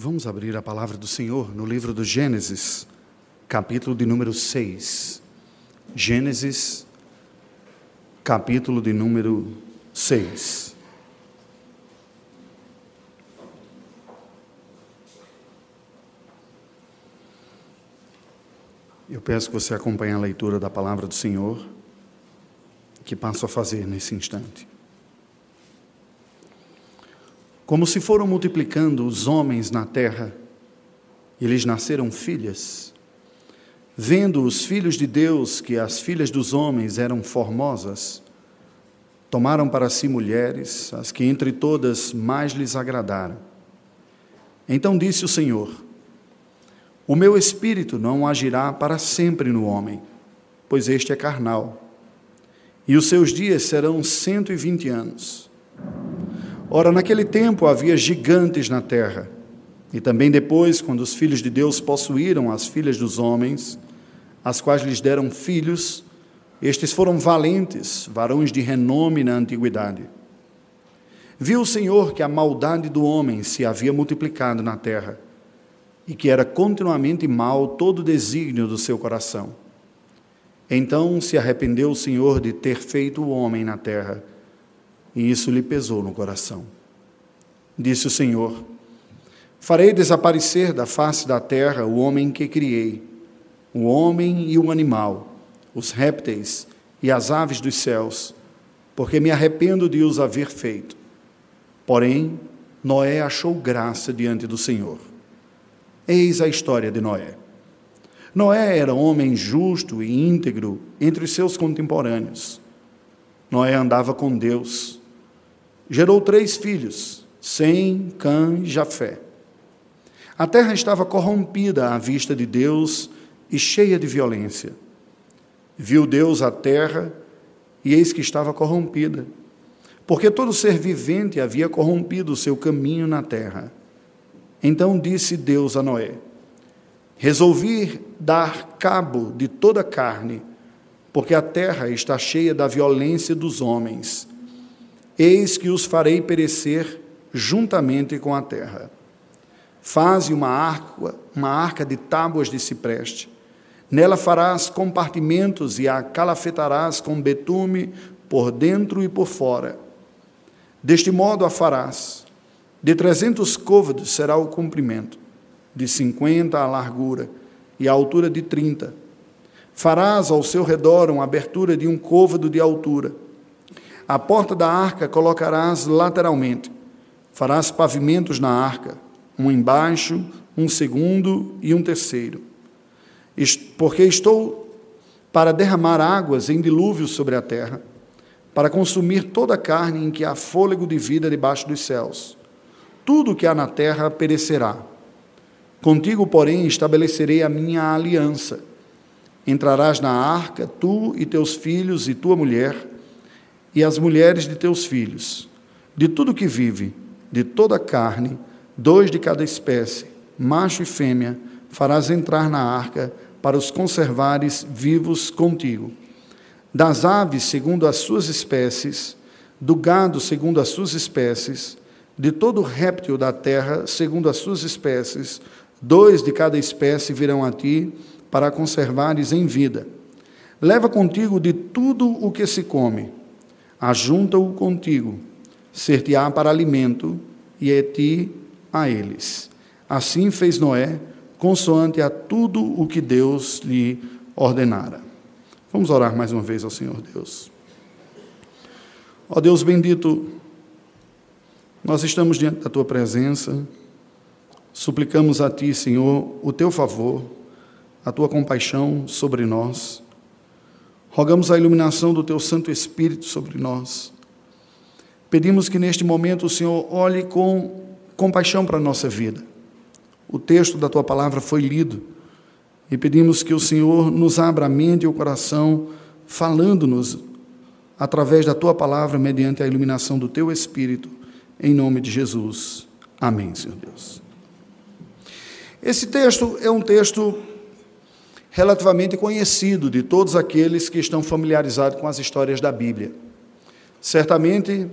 Vamos abrir a palavra do Senhor no livro do Gênesis, capítulo de número 6. Gênesis, capítulo de número 6. Eu peço que você acompanhe a leitura da palavra do Senhor, que passo a fazer nesse instante. Como se foram multiplicando os homens na terra, e lhes nasceram filhas, vendo os filhos de Deus que as filhas dos homens eram formosas, tomaram para si mulheres, as que entre todas mais lhes agradaram. Então disse o Senhor: O meu espírito não agirá para sempre no homem, pois este é carnal, e os seus dias serão cento e vinte anos. Ora, naquele tempo havia gigantes na terra, e também depois, quando os filhos de Deus possuíram as filhas dos homens, as quais lhes deram filhos, estes foram valentes, varões de renome na antiguidade. Viu o Senhor que a maldade do homem se havia multiplicado na terra, e que era continuamente mal todo o desígnio do seu coração. Então se arrependeu o Senhor de ter feito o homem na terra, e isso lhe pesou no coração. Disse o Senhor: Farei desaparecer da face da terra o homem que criei, o homem e o animal, os répteis e as aves dos céus, porque me arrependo de os haver feito. Porém, Noé achou graça diante do Senhor. Eis a história de Noé. Noé era homem justo e íntegro entre os seus contemporâneos. Noé andava com Deus gerou três filhos, Sem, Cã e Jafé. A terra estava corrompida à vista de Deus e cheia de violência. Viu Deus a terra e eis que estava corrompida, porque todo ser vivente havia corrompido o seu caminho na terra. Então disse Deus a Noé: Resolvi dar cabo de toda a carne, porque a terra está cheia da violência dos homens Eis que os farei perecer juntamente com a terra. Faze uma arca, uma arca de tábuas de cipreste. Nela farás compartimentos e a calafetarás com betume por dentro e por fora. Deste modo a farás. De trezentos côvados será o comprimento, de cinquenta a largura e a altura de trinta. Farás ao seu redor uma abertura de um côvado de altura a porta da arca colocarás lateralmente. Farás pavimentos na arca, um embaixo, um segundo e um terceiro. Porque estou para derramar águas em dilúvio sobre a terra, para consumir toda a carne em que há fôlego de vida debaixo dos céus. Tudo que há na terra perecerá. Contigo, porém, estabelecerei a minha aliança. Entrarás na arca, tu e teus filhos e tua mulher, e as mulheres de teus filhos, de tudo que vive, de toda a carne, dois de cada espécie, macho e fêmea, farás entrar na arca para os conservares vivos contigo. Das aves segundo as suas espécies, do gado segundo as suas espécies, de todo réptil da terra segundo as suas espécies, dois de cada espécie virão a ti para conservares em vida. Leva contigo de tudo o que se come, ajunta-o contigo, ser-te-á para alimento, e é ti a eles. Assim fez Noé, consoante a tudo o que Deus lhe ordenara. Vamos orar mais uma vez ao Senhor Deus. Ó Deus bendito, nós estamos diante da tua presença, suplicamos a ti, Senhor, o teu favor, a tua compaixão sobre nós. Rogamos a iluminação do Teu Santo Espírito sobre nós. Pedimos que neste momento o Senhor olhe com compaixão para a nossa vida. O texto da Tua palavra foi lido e pedimos que o Senhor nos abra a mente e o coração, falando-nos através da Tua palavra, mediante a iluminação do Teu Espírito, em nome de Jesus. Amém, Senhor Deus. Esse texto é um texto relativamente conhecido de todos aqueles que estão familiarizados com as histórias da Bíblia. Certamente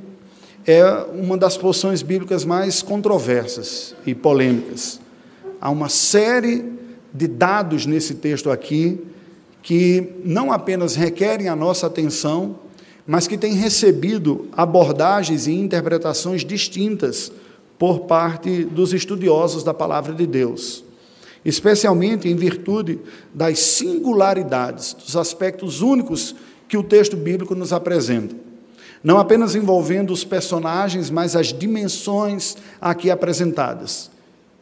é uma das porções bíblicas mais controversas e polêmicas. Há uma série de dados nesse texto aqui que não apenas requerem a nossa atenção, mas que têm recebido abordagens e interpretações distintas por parte dos estudiosos da palavra de Deus, especialmente em virtude das singularidades, dos aspectos únicos que o texto bíblico nos apresenta. Não apenas envolvendo os personagens, mas as dimensões aqui apresentadas,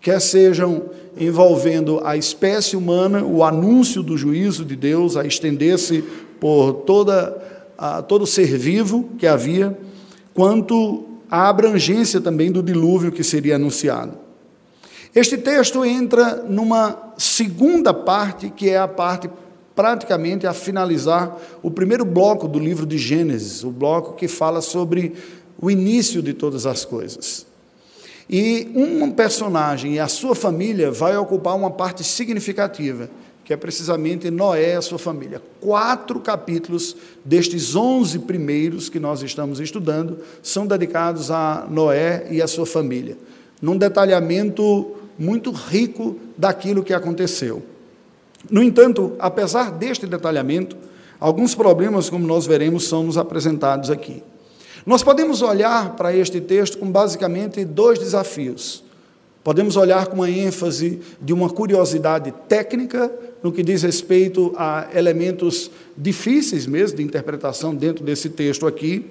quer sejam envolvendo a espécie humana, o anúncio do juízo de Deus a estender-se por toda, a, todo ser vivo que havia, quanto a abrangência também do dilúvio que seria anunciado. Este texto entra numa segunda parte, que é a parte praticamente a finalizar o primeiro bloco do livro de Gênesis, o bloco que fala sobre o início de todas as coisas. E um personagem e a sua família vai ocupar uma parte significativa, que é precisamente Noé e a sua família. Quatro capítulos destes onze primeiros que nós estamos estudando são dedicados a Noé e a sua família, num detalhamento muito rico daquilo que aconteceu. No entanto, apesar deste detalhamento, alguns problemas, como nós veremos, são nos apresentados aqui. Nós podemos olhar para este texto com basicamente dois desafios. Podemos olhar com uma ênfase de uma curiosidade técnica no que diz respeito a elementos difíceis mesmo de interpretação dentro desse texto aqui,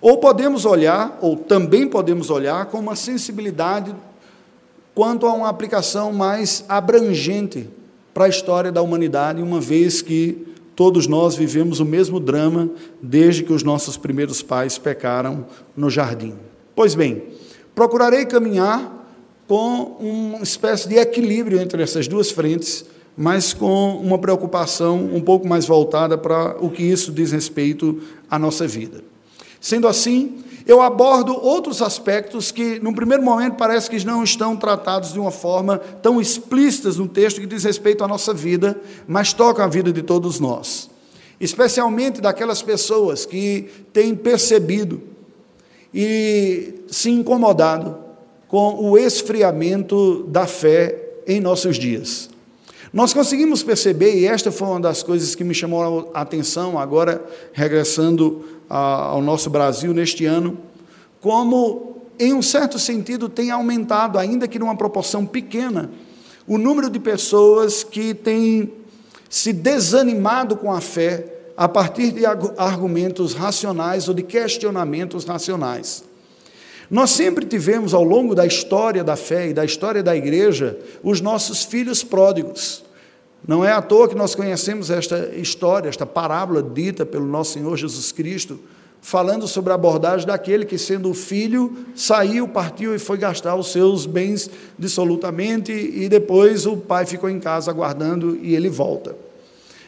ou podemos olhar, ou também podemos olhar com uma sensibilidade quanto a uma aplicação mais abrangente para a história da humanidade, uma vez que todos nós vivemos o mesmo drama desde que os nossos primeiros pais pecaram no jardim. Pois bem, procurarei caminhar com uma espécie de equilíbrio entre essas duas frentes mas com uma preocupação um pouco mais voltada para o que isso diz respeito à nossa vida. Sendo assim, eu abordo outros aspectos que, num primeiro momento, parece que não estão tratados de uma forma tão explícita no texto que diz respeito à nossa vida, mas tocam a vida de todos nós. Especialmente daquelas pessoas que têm percebido e se incomodado com o esfriamento da fé em nossos dias. Nós conseguimos perceber, e esta foi uma das coisas que me chamou a atenção, agora regressando ao nosso Brasil neste ano, como, em um certo sentido, tem aumentado, ainda que numa proporção pequena, o número de pessoas que têm se desanimado com a fé a partir de argumentos racionais ou de questionamentos racionais. Nós sempre tivemos, ao longo da história da fé e da história da igreja, os nossos filhos pródigos. Não é à toa que nós conhecemos esta história, esta parábola dita pelo nosso Senhor Jesus Cristo, falando sobre a abordagem daquele que, sendo filho, saiu, partiu e foi gastar os seus bens dissolutamente, e depois o pai ficou em casa aguardando e ele volta.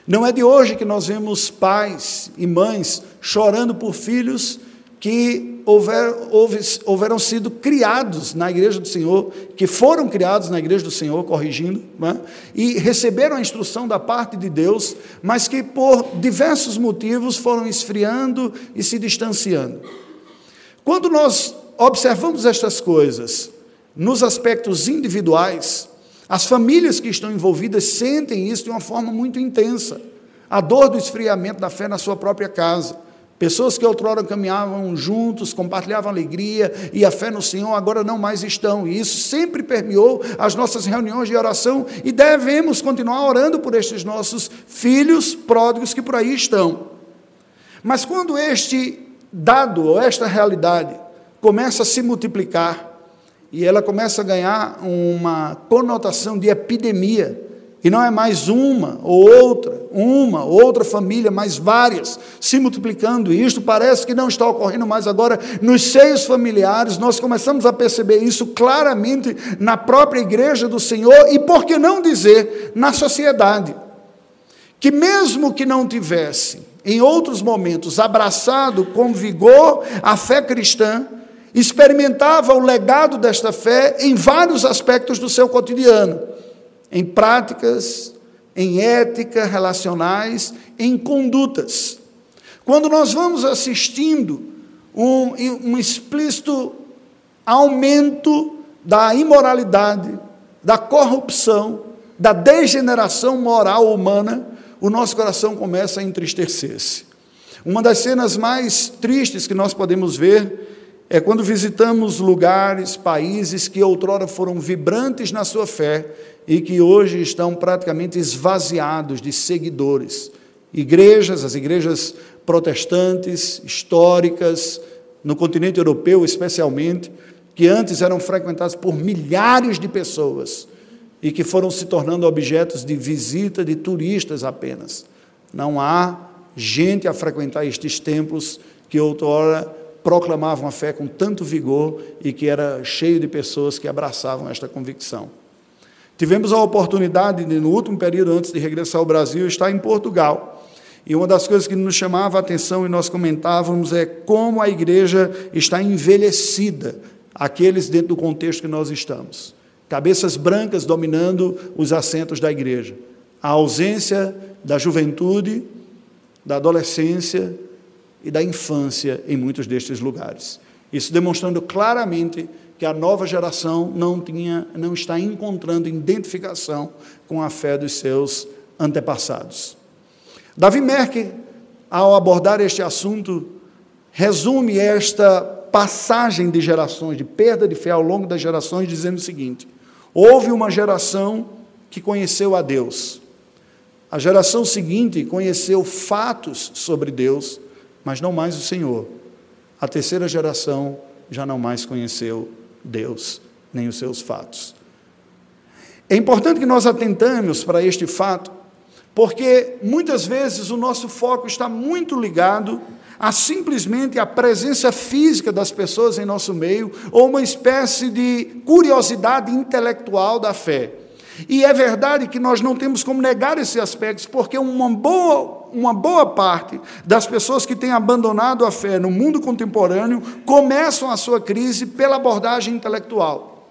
Não é de hoje que nós vemos pais e mães chorando por filhos que houver, houve, houveram sido criados na igreja do Senhor, que foram criados na igreja do Senhor, corrigindo, é? e receberam a instrução da parte de Deus, mas que por diversos motivos foram esfriando e se distanciando. Quando nós observamos estas coisas nos aspectos individuais, as famílias que estão envolvidas sentem isso de uma forma muito intensa. A dor do esfriamento da fé na sua própria casa Pessoas que outrora caminhavam juntos, compartilhavam alegria e a fé no Senhor, agora não mais estão. E isso sempre permeou as nossas reuniões de oração e devemos continuar orando por estes nossos filhos pródigos que por aí estão. Mas quando este dado ou esta realidade começa a se multiplicar e ela começa a ganhar uma conotação de epidemia, e não é mais uma ou outra, uma, outra família, mas várias se multiplicando. E isto parece que não está ocorrendo mais agora nos seios familiares. Nós começamos a perceber isso claramente na própria igreja do Senhor e, por que não dizer, na sociedade. Que mesmo que não tivesse, em outros momentos, abraçado com vigor a fé cristã, experimentava o legado desta fé em vários aspectos do seu cotidiano em práticas, em ética relacionais, em condutas. Quando nós vamos assistindo um, um explícito aumento da imoralidade, da corrupção, da degeneração moral humana, o nosso coração começa a entristecer-se. Uma das cenas mais tristes que nós podemos ver é quando visitamos lugares, países que outrora foram vibrantes na sua fé e que hoje estão praticamente esvaziados de seguidores. Igrejas, as igrejas protestantes, históricas, no continente europeu especialmente, que antes eram frequentadas por milhares de pessoas e que foram se tornando objetos de visita de turistas apenas. Não há gente a frequentar estes templos que outrora proclamavam a fé com tanto vigor e que era cheio de pessoas que abraçavam esta convicção. Tivemos a oportunidade de, no último período antes de regressar ao Brasil, estar em Portugal. E uma das coisas que nos chamava a atenção e nós comentávamos é como a igreja está envelhecida, aqueles dentro do contexto que nós estamos. Cabeças brancas dominando os assentos da igreja. A ausência da juventude, da adolescência e da infância em muitos destes lugares. Isso demonstrando claramente que a nova geração não, tinha, não está encontrando identificação com a fé dos seus antepassados. Davi Merck, ao abordar este assunto, resume esta passagem de gerações, de perda de fé ao longo das gerações, dizendo o seguinte: houve uma geração que conheceu a Deus. A geração seguinte conheceu fatos sobre Deus, mas não mais o Senhor. A terceira geração já não mais conheceu Deus, nem os seus fatos. É importante que nós atentamos para este fato, porque muitas vezes o nosso foco está muito ligado a simplesmente a presença física das pessoas em nosso meio ou uma espécie de curiosidade intelectual da fé. E é verdade que nós não temos como negar esses aspectos, porque uma boa, uma boa parte das pessoas que têm abandonado a fé no mundo contemporâneo começam a sua crise pela abordagem intelectual.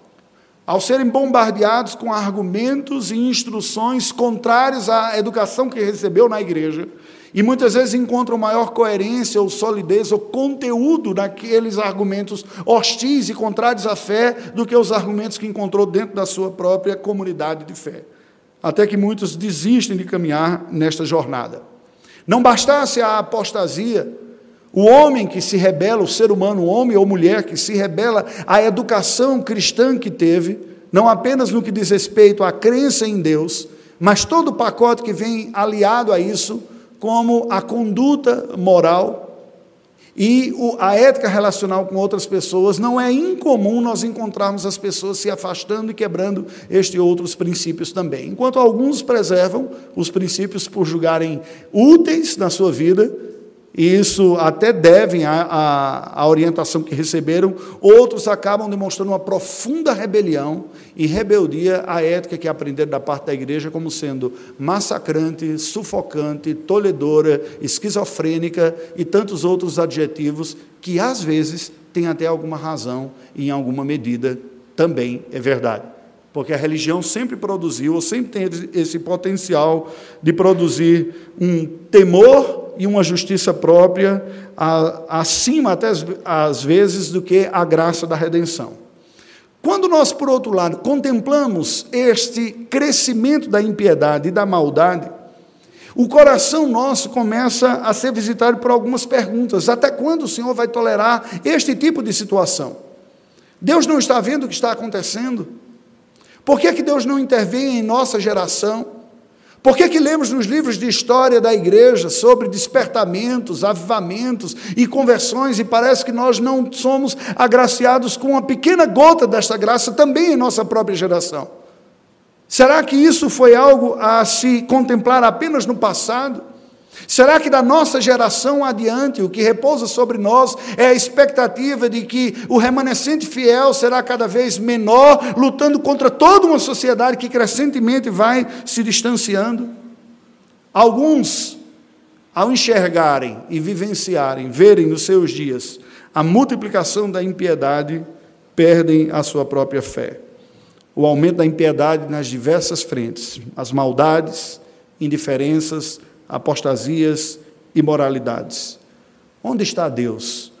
Ao serem bombardeados com argumentos e instruções contrários à educação que recebeu na igreja, e muitas vezes encontram maior coerência ou solidez ou conteúdo naqueles argumentos hostis e contrários à fé do que os argumentos que encontrou dentro da sua própria comunidade de fé. Até que muitos desistem de caminhar nesta jornada. Não bastasse a apostasia, o homem que se rebela, o ser humano, homem ou mulher que se rebela à educação cristã que teve, não apenas no que diz respeito à crença em Deus, mas todo o pacote que vem aliado a isso, como a conduta moral e a ética relacional com outras pessoas, não é incomum nós encontrarmos as pessoas se afastando e quebrando estes outros princípios também. Enquanto alguns preservam os princípios por julgarem úteis na sua vida, e isso até devem à, orientação que receberam, outros acabam demonstrando uma profunda rebelião e rebeldia à ética que aprenderam da parte da igreja como sendo massacrante, sufocante, toledora, esquizofrênica e tantos outros adjetivos que às vezes têm até alguma razão e em alguma medida também é verdade. Porque a religião sempre produziu, ou sempre tem esse potencial de produzir um temor e uma justiça própria, acima até às vezes do que a graça da redenção. Quando nós, por outro lado, contemplamos este crescimento da impiedade e da maldade, o coração nosso começa a ser visitado por algumas perguntas. Até quando o Senhor vai tolerar este tipo de situação? Deus não está vendo o que está acontecendo? Por que, que Deus não intervém em nossa geração? Por que, que lemos nos livros de história da igreja sobre despertamentos, avivamentos e conversões e parece que nós não somos agraciados com uma pequena gota desta graça também em nossa própria geração? Será que isso foi algo a se contemplar apenas no passado? Será que da nossa geração adiante, o que repousa sobre nós é a expectativa de que o remanescente fiel será cada vez menor, lutando contra toda uma sociedade que crescentemente vai se distanciando? Alguns, ao enxergarem e vivenciarem, verem nos seus dias a multiplicação da impiedade, perdem a sua própria fé. O aumento da impiedade nas diversas frentes, as maldades, indiferenças, apostasias, imoralidades. Onde está Deus?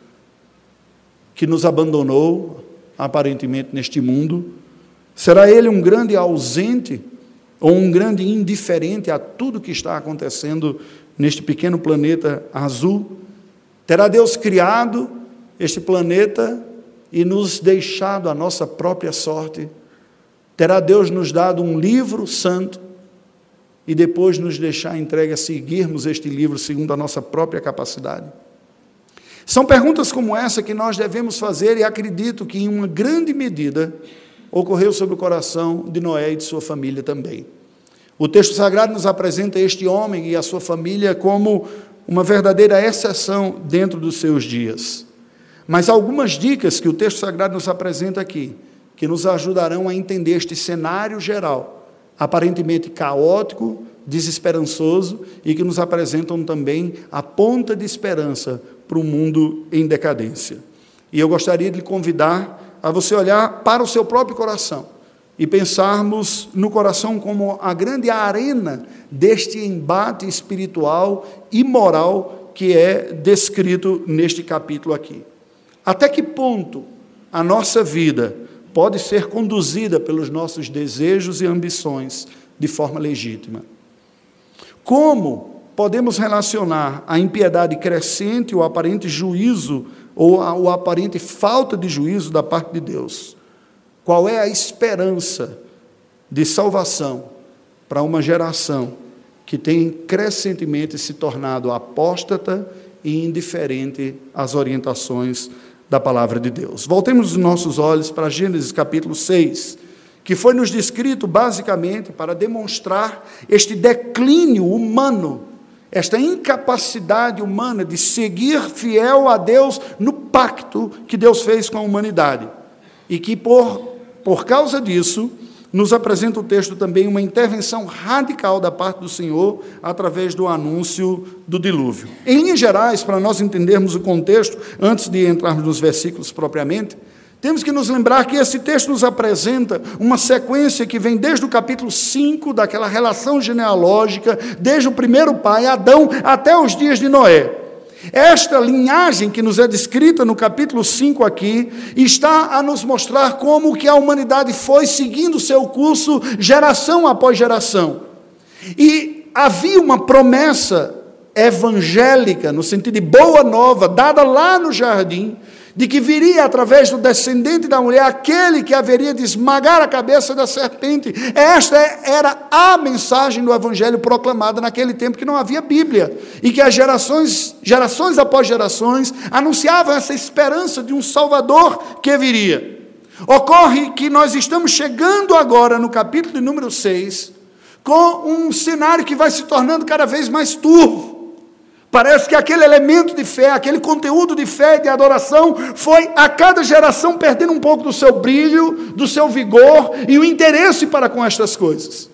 que nos abandonou, aparentemente, neste mundo? Será ele um grande ausente ou um grande indiferente a tudo que está acontecendo neste pequeno planeta azul? Terá Deus criado este planeta e nos deixado a nossa própria sorte? Terá Deus nos dado um livro santo e depois nos deixar entregue a seguirmos este livro segundo a nossa própria capacidade? São perguntas como essa que nós devemos fazer e acredito que, em uma grande medida, ocorreu sobre o coração de Noé e de sua família também. O texto sagrado nos apresenta este homem e a sua família como uma verdadeira exceção dentro dos seus dias. Mas algumas dicas que o texto sagrado nos apresenta aqui, que nos ajudarão a entender este cenário geral, aparentemente caótico, desesperançoso e que nos apresentam também a ponta de esperança para um mundo em decadência. E eu gostaria de lhe convidar a você olhar para o seu próprio coração e pensarmos no coração como a grande arena deste embate espiritual e moral que é descrito neste capítulo aqui. Até que ponto a nossa vida pode ser conduzida pelos nossos desejos e ambições de forma legítima? Como podemos relacionar a impiedade crescente, o aparente juízo ou a, o aparente falta de juízo da parte de Deus? Qual é a esperança de salvação para uma geração que tem crescentemente se tornado apóstata e indiferente às orientações da palavra de Deus? Voltemos os nossos olhos para Gênesis capítulo 6 que foi nos descrito basicamente para demonstrar este declínio humano, esta incapacidade humana de seguir fiel a Deus no pacto que Deus fez com a humanidade. E que por, por causa disso, nos apresenta o texto também uma intervenção radical da parte do Senhor através do anúncio do dilúvio. Em linhas gerais, para nós entendermos o contexto, antes de entrarmos nos versículos propriamente, temos que nos lembrar que esse texto nos apresenta uma sequência que vem desde o capítulo 5, daquela relação genealógica, desde o primeiro pai, Adão, até os dias de Noé. Esta linhagem que nos é descrita no capítulo 5 aqui, está a nos mostrar como que a humanidade foi seguindo seu curso geração após geração. E havia uma promessa evangélica, no sentido de boa nova, dada lá no jardim, de que viria através do descendente da mulher aquele que haveria de esmagar a cabeça da serpente. Esta era a mensagem do evangelho proclamada naquele tempo que não havia Bíblia e que as gerações, gerações após gerações, anunciavam essa esperança de um Salvador que viria. Ocorre que nós estamos chegando agora no capítulo de número 6 com um cenário que vai se tornando cada vez mais turvo. Parece que aquele elemento de fé, aquele conteúdo de fé e de adoração foi a cada geração perdendo um pouco do seu brilho, do seu vigor e o interesse para com estas coisas.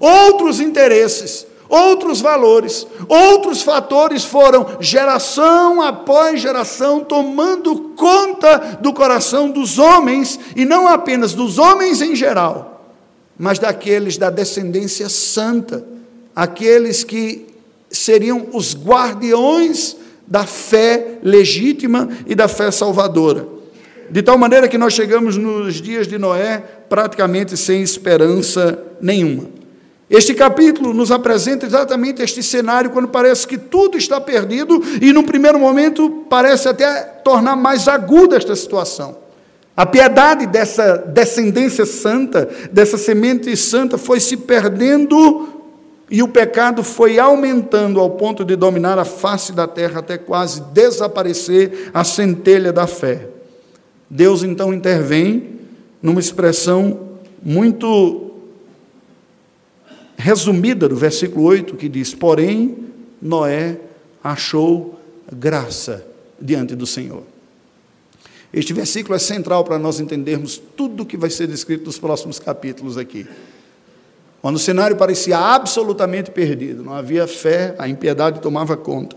Outros interesses, outros valores, outros fatores foram geração após geração tomando conta do coração dos homens e não apenas dos homens em geral, mas daqueles da descendência santa, aqueles que seriam os guardiões da fé legítima e da fé salvadora. De tal maneira que nós chegamos nos dias de Noé praticamente sem esperança nenhuma. Este capítulo nos apresenta exatamente este cenário quando parece que tudo está perdido e, num primeiro momento, parece até tornar mais aguda esta situação. A piedade dessa descendência santa, dessa semente santa, foi se perdendo e o pecado foi aumentando ao ponto de dominar a face da terra até quase desaparecer a centelha da fé. Deus então intervém numa expressão muito resumida do versículo 8, que diz: Porém, Noé achou graça diante do Senhor. Este versículo é central para nós entendermos tudo o que vai ser descrito nos próximos capítulos aqui. Quando o cenário parecia absolutamente perdido, não havia fé, a impiedade tomava conta.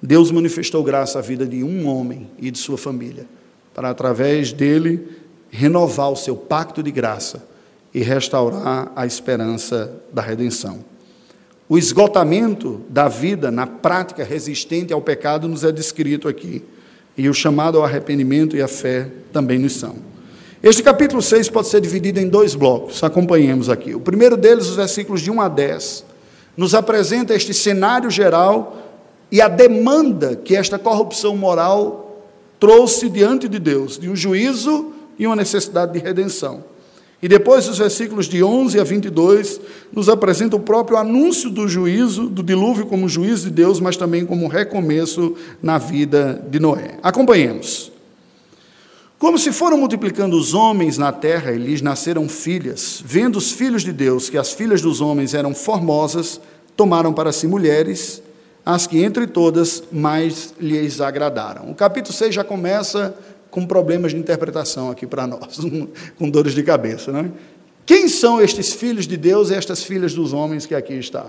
Deus manifestou graça à vida de um homem e de sua família, para através dele renovar o seu pacto de graça e restaurar a esperança da redenção. O esgotamento da vida na prática resistente ao pecado nos é descrito aqui. E o chamado ao arrependimento e à fé também nos são. Este capítulo 6 pode ser dividido em dois blocos, acompanhemos aqui. O primeiro deles, os versículos de 1 a 10, nos apresenta este cenário geral e a demanda que esta corrupção moral trouxe diante de Deus, de um juízo e uma necessidade de redenção. E depois, os versículos de 11 a 22 nos apresentam o próprio anúncio do juízo, do dilúvio como juízo de Deus, mas também como recomeço na vida de Noé. Acompanhemos. Como se foram multiplicando os homens na terra e lhes nasceram filhas, vendo os filhos de Deus que as filhas dos homens eram formosas, tomaram para si mulheres, as que entre todas mais lhes agradaram. O capítulo 6 já começa com problemas de interpretação aqui para nós, com dores de cabeça. Né? Quem são estes filhos de Deus e estas filhas dos homens que aqui está?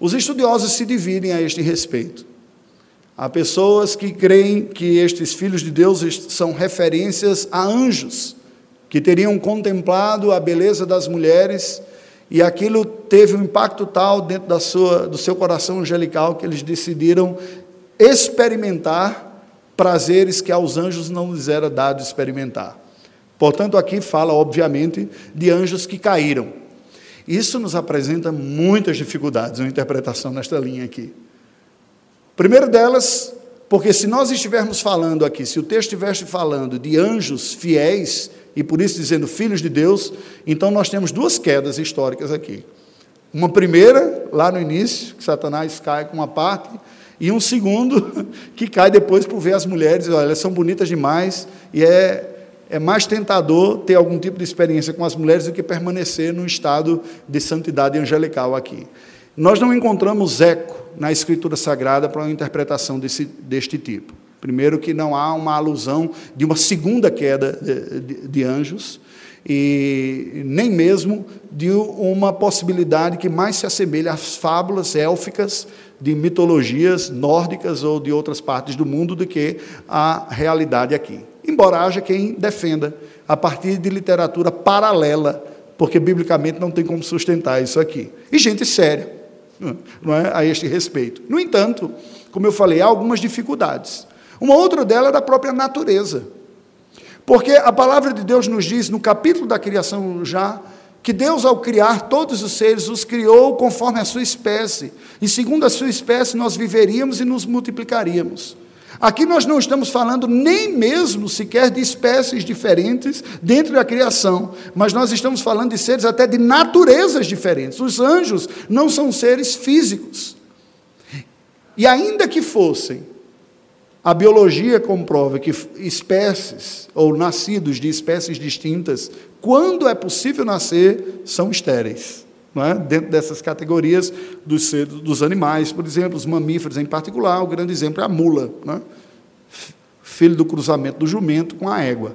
Os estudiosos se dividem a este respeito. Há pessoas que creem que estes filhos de Deus são referências a anjos, que teriam contemplado a beleza das mulheres e aquilo teve um impacto tal dentro da sua, do seu coração angelical que eles decidiram experimentar prazeres que aos anjos não lhes era dado experimentar. Portanto, aqui fala, obviamente, de anjos que caíram. Isso nos apresenta muitas dificuldades na interpretação nesta linha aqui. Primeiro delas, porque se nós estivermos falando aqui, se o texto estivesse falando de anjos fiéis, e por isso dizendo filhos de Deus, então nós temos duas quedas históricas aqui. Uma primeira, lá no início, que Satanás cai com uma parte, e um segundo que cai depois por ver as mulheres, olha, elas são bonitas demais, e é, é mais tentador ter algum tipo de experiência com as mulheres do que permanecer num estado de santidade angelical aqui. Nós não encontramos eco na Escritura Sagrada para uma interpretação desse, deste tipo. Primeiro, que não há uma alusão de uma segunda queda de, de, de anjos, e nem mesmo de uma possibilidade que mais se assemelha às fábulas élficas de mitologias nórdicas ou de outras partes do mundo do que a realidade aqui. Embora haja quem defenda a partir de literatura paralela, porque biblicamente não tem como sustentar isso aqui. E gente séria não é, a este respeito. No entanto, como eu falei, há algumas dificuldades. Uma outra delas é da própria natureza. Porque a palavra de Deus nos diz, no capítulo da criação já, que Deus, ao criar todos os seres, os criou conforme a sua espécie. E segundo a sua espécie, nós viveríamos e nos multiplicaríamos. Aqui nós não estamos falando nem mesmo sequer de espécies diferentes dentro da criação, mas nós estamos falando de seres até de naturezas diferentes. Os anjos não são seres físicos. E ainda que fossem, a biologia comprova que espécies ou nascidos de espécies distintas, quando é possível nascer, são estéreis. É? Dentro dessas categorias dos, dos animais, por exemplo, os mamíferos em particular, o grande exemplo é a mula, é? filho do cruzamento do jumento com a égua.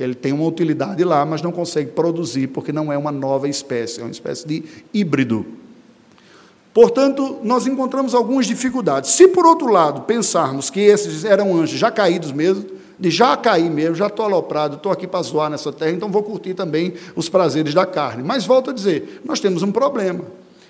Ele tem uma utilidade lá, mas não consegue produzir, porque não é uma nova espécie, é uma espécie de híbrido. Portanto, nós encontramos algumas dificuldades. Se, por outro lado, pensarmos que esses eram anjos já caídos mesmo, de já cair mesmo, já estou aloprado, estou aqui para zoar nessa terra, então vou curtir também os prazeres da carne. Mas volto a dizer, nós temos um problema.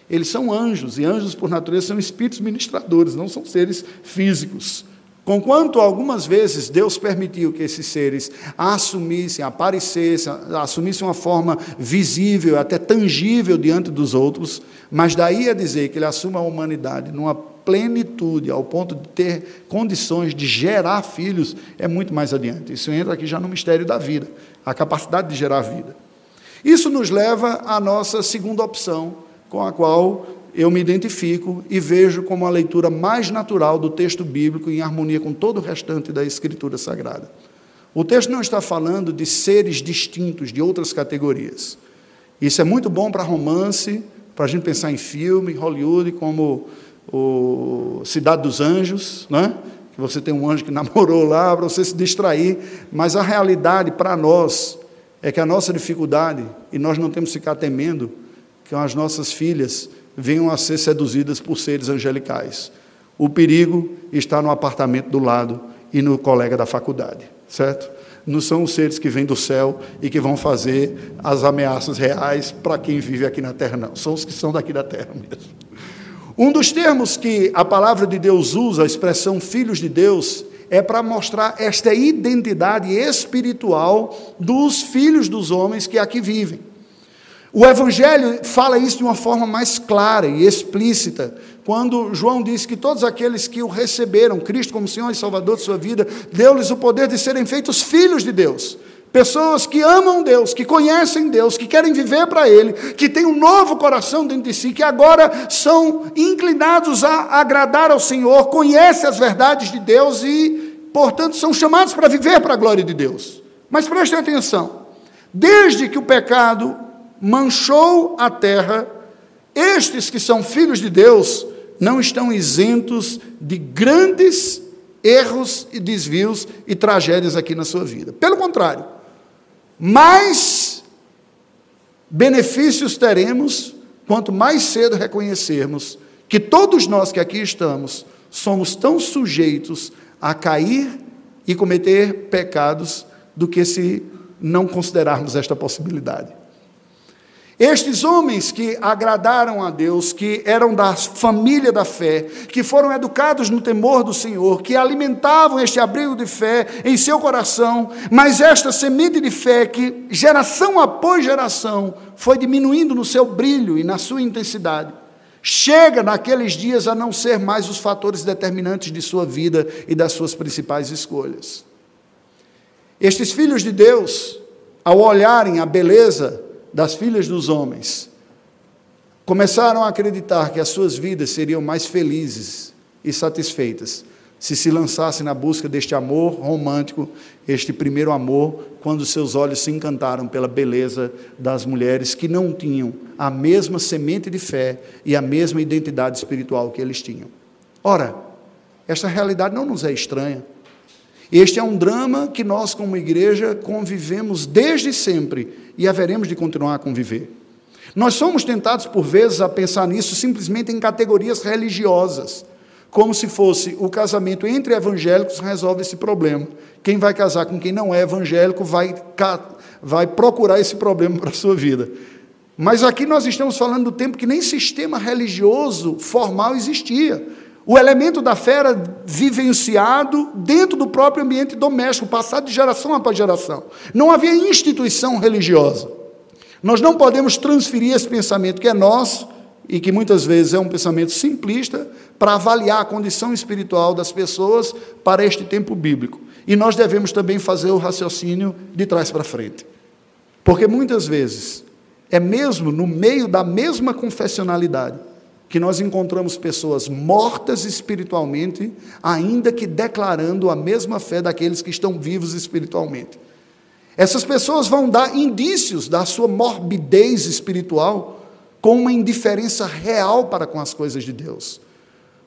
Eles são anjos, e anjos, por natureza, são espíritos ministradores, não são seres físicos. Conquanto algumas vezes Deus permitiu que esses seres assumissem, aparecessem, assumissem uma forma visível, até tangível diante dos outros, mas daí a dizer que ele assuma a humanidade numa plenitude, ao ponto de ter condições de gerar filhos, é muito mais adiante. Isso entra aqui já no mistério da vida, a capacidade de gerar vida. Isso nos leva à nossa segunda opção, com a qual eu me identifico e vejo como a leitura mais natural do texto bíblico em harmonia com todo o restante da Escritura Sagrada. O texto não está falando de seres distintos de outras categorias. Isso é muito bom para romance, para a gente pensar em filme, Hollywood, como o Cidade dos Anjos, né? que você tem um anjo que namorou lá, para você se distrair, mas a realidade para nós é que a nossa dificuldade, e nós não temos que ficar temendo, que as nossas filhas venham a ser seduzidas por seres angelicais. O perigo está no apartamento do lado e no colega da faculdade, certo? Não são os seres que vêm do céu e que vão fazer as ameaças reais para quem vive aqui na terra, não. São os que são daqui da terra mesmo. Um dos termos que a palavra de Deus usa, a expressão filhos de Deus, é para mostrar esta identidade espiritual dos filhos dos homens que aqui vivem. O Evangelho fala isso de uma forma mais clara e explícita, quando João diz que todos aqueles que o receberam, Cristo como Senhor e Salvador de sua vida, deu-lhes o poder de serem feitos filhos de Deus. Pessoas que amam Deus, que conhecem Deus, que querem viver para Ele, que têm um novo coração dentro de si, que agora são inclinados a agradar ao Senhor, conhecem as verdades de Deus e, portanto, são chamados para viver para a glória de Deus. Mas prestem atenção: desde que o pecado manchou a terra, estes que são filhos de Deus não estão isentos de grandes erros e desvios e tragédias aqui na sua vida. Pelo contrário, mais benefícios teremos quanto mais cedo reconhecermos que todos nós que aqui estamos somos tão sujeitos a cair e cometer pecados do que se não considerarmos esta possibilidade. Estes homens que agradaram a Deus, que eram da família da fé, que foram educados no temor do Senhor, que alimentavam este abrigo de fé em seu coração, mas esta semente de fé que geração após geração foi diminuindo no seu brilho e na sua intensidade, chega naqueles dias a não ser mais os fatores determinantes de sua vida e das suas principais escolhas. Estes filhos de Deus, ao olharem a beleza das filhas dos homens, começaram a acreditar que as suas vidas seriam mais felizes e satisfeitas se se lançassem na busca deste amor romântico, este primeiro amor, quando seus olhos se encantaram pela beleza das mulheres que não tinham a mesma semente de fé e a mesma identidade espiritual que eles tinham. Ora, esta realidade não nos é estranha. Este é um drama que nós, como igreja, convivemos desde sempre e haveremos de continuar a conviver. Nós somos tentados, por vezes, a pensar nisso simplesmente em categorias religiosas, como se fosse o casamento entre evangélicos resolve esse problema. Quem vai casar com quem não é evangélico vai, vai procurar esse problema para a sua vida. Mas aqui nós estamos falando do tempo que nem sistema religioso formal existia. O elemento da fé era vivenciado dentro do próprio ambiente doméstico, passado de geração após geração. Não havia instituição religiosa. Nós não podemos transferir esse pensamento que é nosso e que muitas vezes é um pensamento simplista para avaliar a condição espiritual das pessoas para este tempo bíblico. E nós devemos também fazer o raciocínio de trás para frente. Porque muitas vezes é mesmo no meio da mesma confessionalidade que nós encontramos pessoas mortas espiritualmente, ainda que declarando a mesma fé daqueles que estão vivos espiritualmente. Essas pessoas vão dar indícios da sua morbidez espiritual com uma indiferença real para com as coisas de Deus.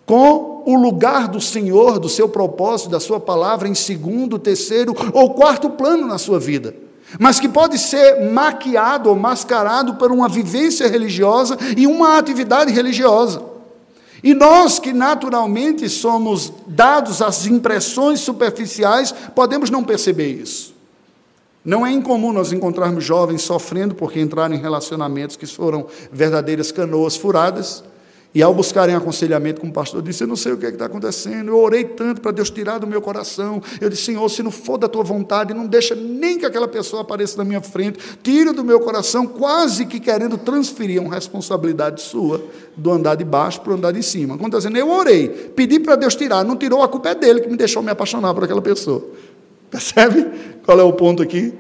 Com o lugar do Senhor, do seu propósito, da sua palavra em segundo, terceiro ou quarto plano na sua vida mas que pode ser maquiado ou mascarado por uma vivência religiosa e uma atividade religiosa. E nós que naturalmente somos dados às impressões superficiais, podemos não perceber isso. Não é incomum nós encontrarmos jovens sofrendo porque entraram em relacionamentos que foram verdadeiras canoas furadas, e ao buscarem aconselhamento com o pastor, disse: Eu não sei o que é está acontecendo. Eu orei tanto para Deus tirar do meu coração. Eu disse: Senhor, se não for da tua vontade, não deixa nem que aquela pessoa apareça na minha frente. Tira do meu coração, quase que querendo transferir uma responsabilidade sua do andar de baixo para o andar de cima. Quando dizendo, eu orei, pedi para Deus tirar, não tirou, a culpa é dele que me deixou me apaixonar por aquela pessoa. Percebe qual é o ponto aqui?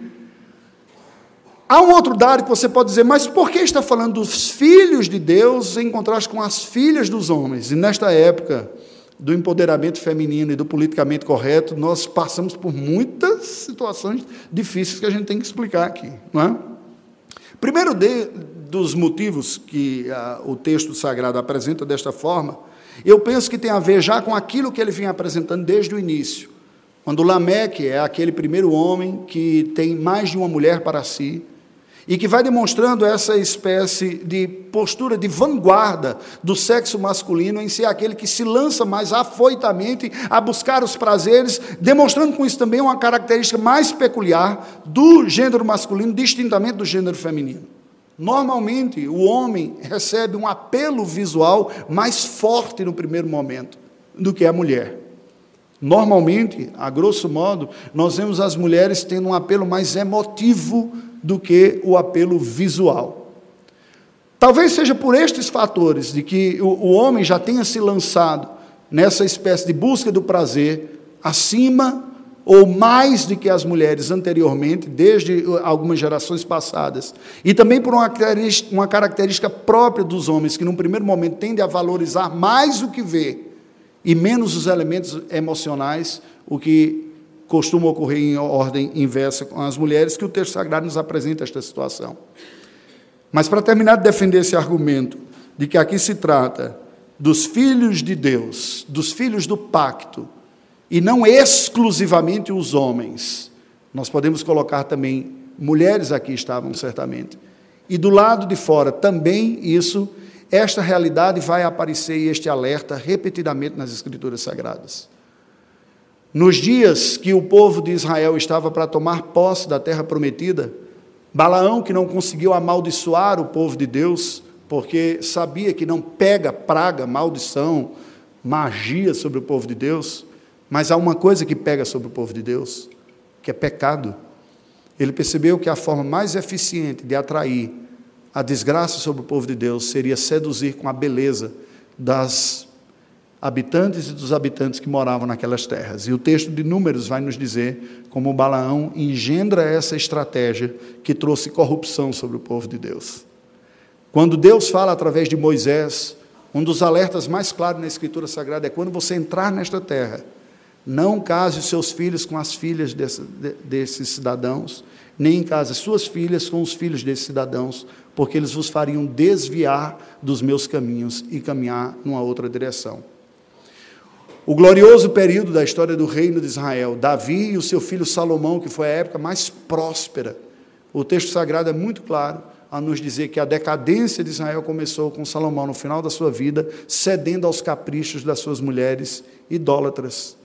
Há um outro dado que você pode dizer, mas por que está falando dos filhos de Deus em contraste com as filhas dos homens? E nesta época do empoderamento feminino e do politicamente correto, nós passamos por muitas situações difíceis que a gente tem que explicar aqui, não é? Primeiro de, dos motivos que a, o texto sagrado apresenta desta forma, eu penso que tem a ver já com aquilo que ele vinha apresentando desde o início. Quando Lameque é aquele primeiro homem que tem mais de uma mulher para si, e que vai demonstrando essa espécie de postura de vanguarda do sexo masculino em ser aquele que se lança mais afoitamente a buscar os prazeres, demonstrando com isso também uma característica mais peculiar do gênero masculino, distintamente do gênero feminino. Normalmente, o homem recebe um apelo visual mais forte no primeiro momento do que a mulher. Normalmente, a grosso modo, nós vemos as mulheres tendo um apelo mais emotivo do que o apelo visual. Talvez seja por estes fatores de que o, o homem já tenha se lançado nessa espécie de busca do prazer acima ou mais do que as mulheres anteriormente, desde algumas gerações passadas, e também por uma característica, uma característica própria dos homens, que num primeiro momento tende a valorizar mais o que vê e menos os elementos emocionais, o que costuma ocorrer em ordem inversa com as mulheres, que o texto sagrado nos apresenta esta situação. Mas para terminar de defender esse argumento de que aqui se trata dos filhos de Deus, dos filhos do pacto, e não exclusivamente os homens. Nós podemos colocar também mulheres aqui estavam certamente. E do lado de fora também isso, esta realidade vai aparecer e este alerta repetidamente nas escrituras sagradas. Nos dias que o povo de Israel estava para tomar posse da terra prometida, Balaão, que não conseguiu amaldiçoar o povo de Deus, porque sabia que não pega praga, maldição, magia sobre o povo de Deus, mas há uma coisa que pega sobre o povo de Deus, que é pecado. Ele percebeu que a forma mais eficiente de atrair a desgraça sobre o povo de Deus seria seduzir com a beleza das habitantes e dos habitantes que moravam naquelas terras. E o texto de Números vai nos dizer como Balaão engendra essa estratégia que trouxe corrupção sobre o povo de Deus. Quando Deus fala através de Moisés, um dos alertas mais claros na Escritura Sagrada é quando você entrar nesta terra, não case seus filhos com as filhas desse, desses cidadãos, nem case suas filhas com os filhos desses cidadãos, porque eles vos fariam desviar dos meus caminhos e caminhar numa outra direção. O glorioso período da história do reino de Israel, Davi e o seu filho Salomão, que foi a época mais próspera, o texto sagrado é muito claro a nos dizer que a decadência de Israel começou com Salomão no final da sua vida, cedendo aos caprichos das suas mulheres idólatras.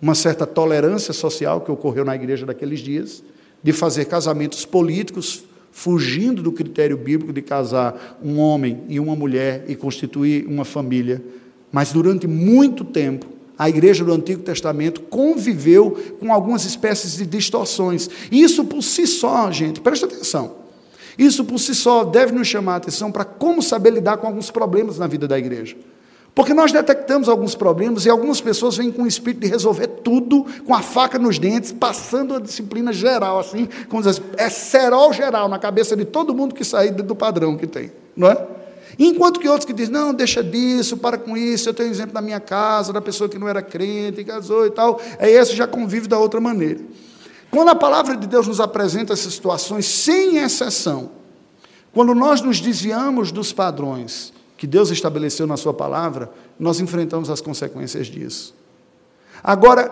Uma certa tolerância social que ocorreu na igreja daqueles dias, de fazer casamentos políticos, fugindo do critério bíblico de casar um homem e uma mulher e constituir uma família. Mas durante muito tempo, a igreja do Antigo Testamento conviveu com algumas espécies de distorções. Isso por si só, gente, presta atenção. Isso por si só deve nos chamar a atenção para como saber lidar com alguns problemas na vida da igreja. Porque nós detectamos alguns problemas e algumas pessoas vêm com o espírito de resolver tudo com a faca nos dentes, passando a disciplina geral, assim, como diz, é cerol geral na cabeça de todo mundo que sair do padrão que tem, não é? Enquanto que outros que dizem, não, deixa disso, para com isso, eu tenho exemplo na minha casa, da pessoa que não era crente, casou e tal, aí esse já convive da outra maneira. Quando a palavra de Deus nos apresenta essas situações, sem exceção, quando nós nos desviamos dos padrões que Deus estabeleceu na Sua palavra, nós enfrentamos as consequências disso. Agora,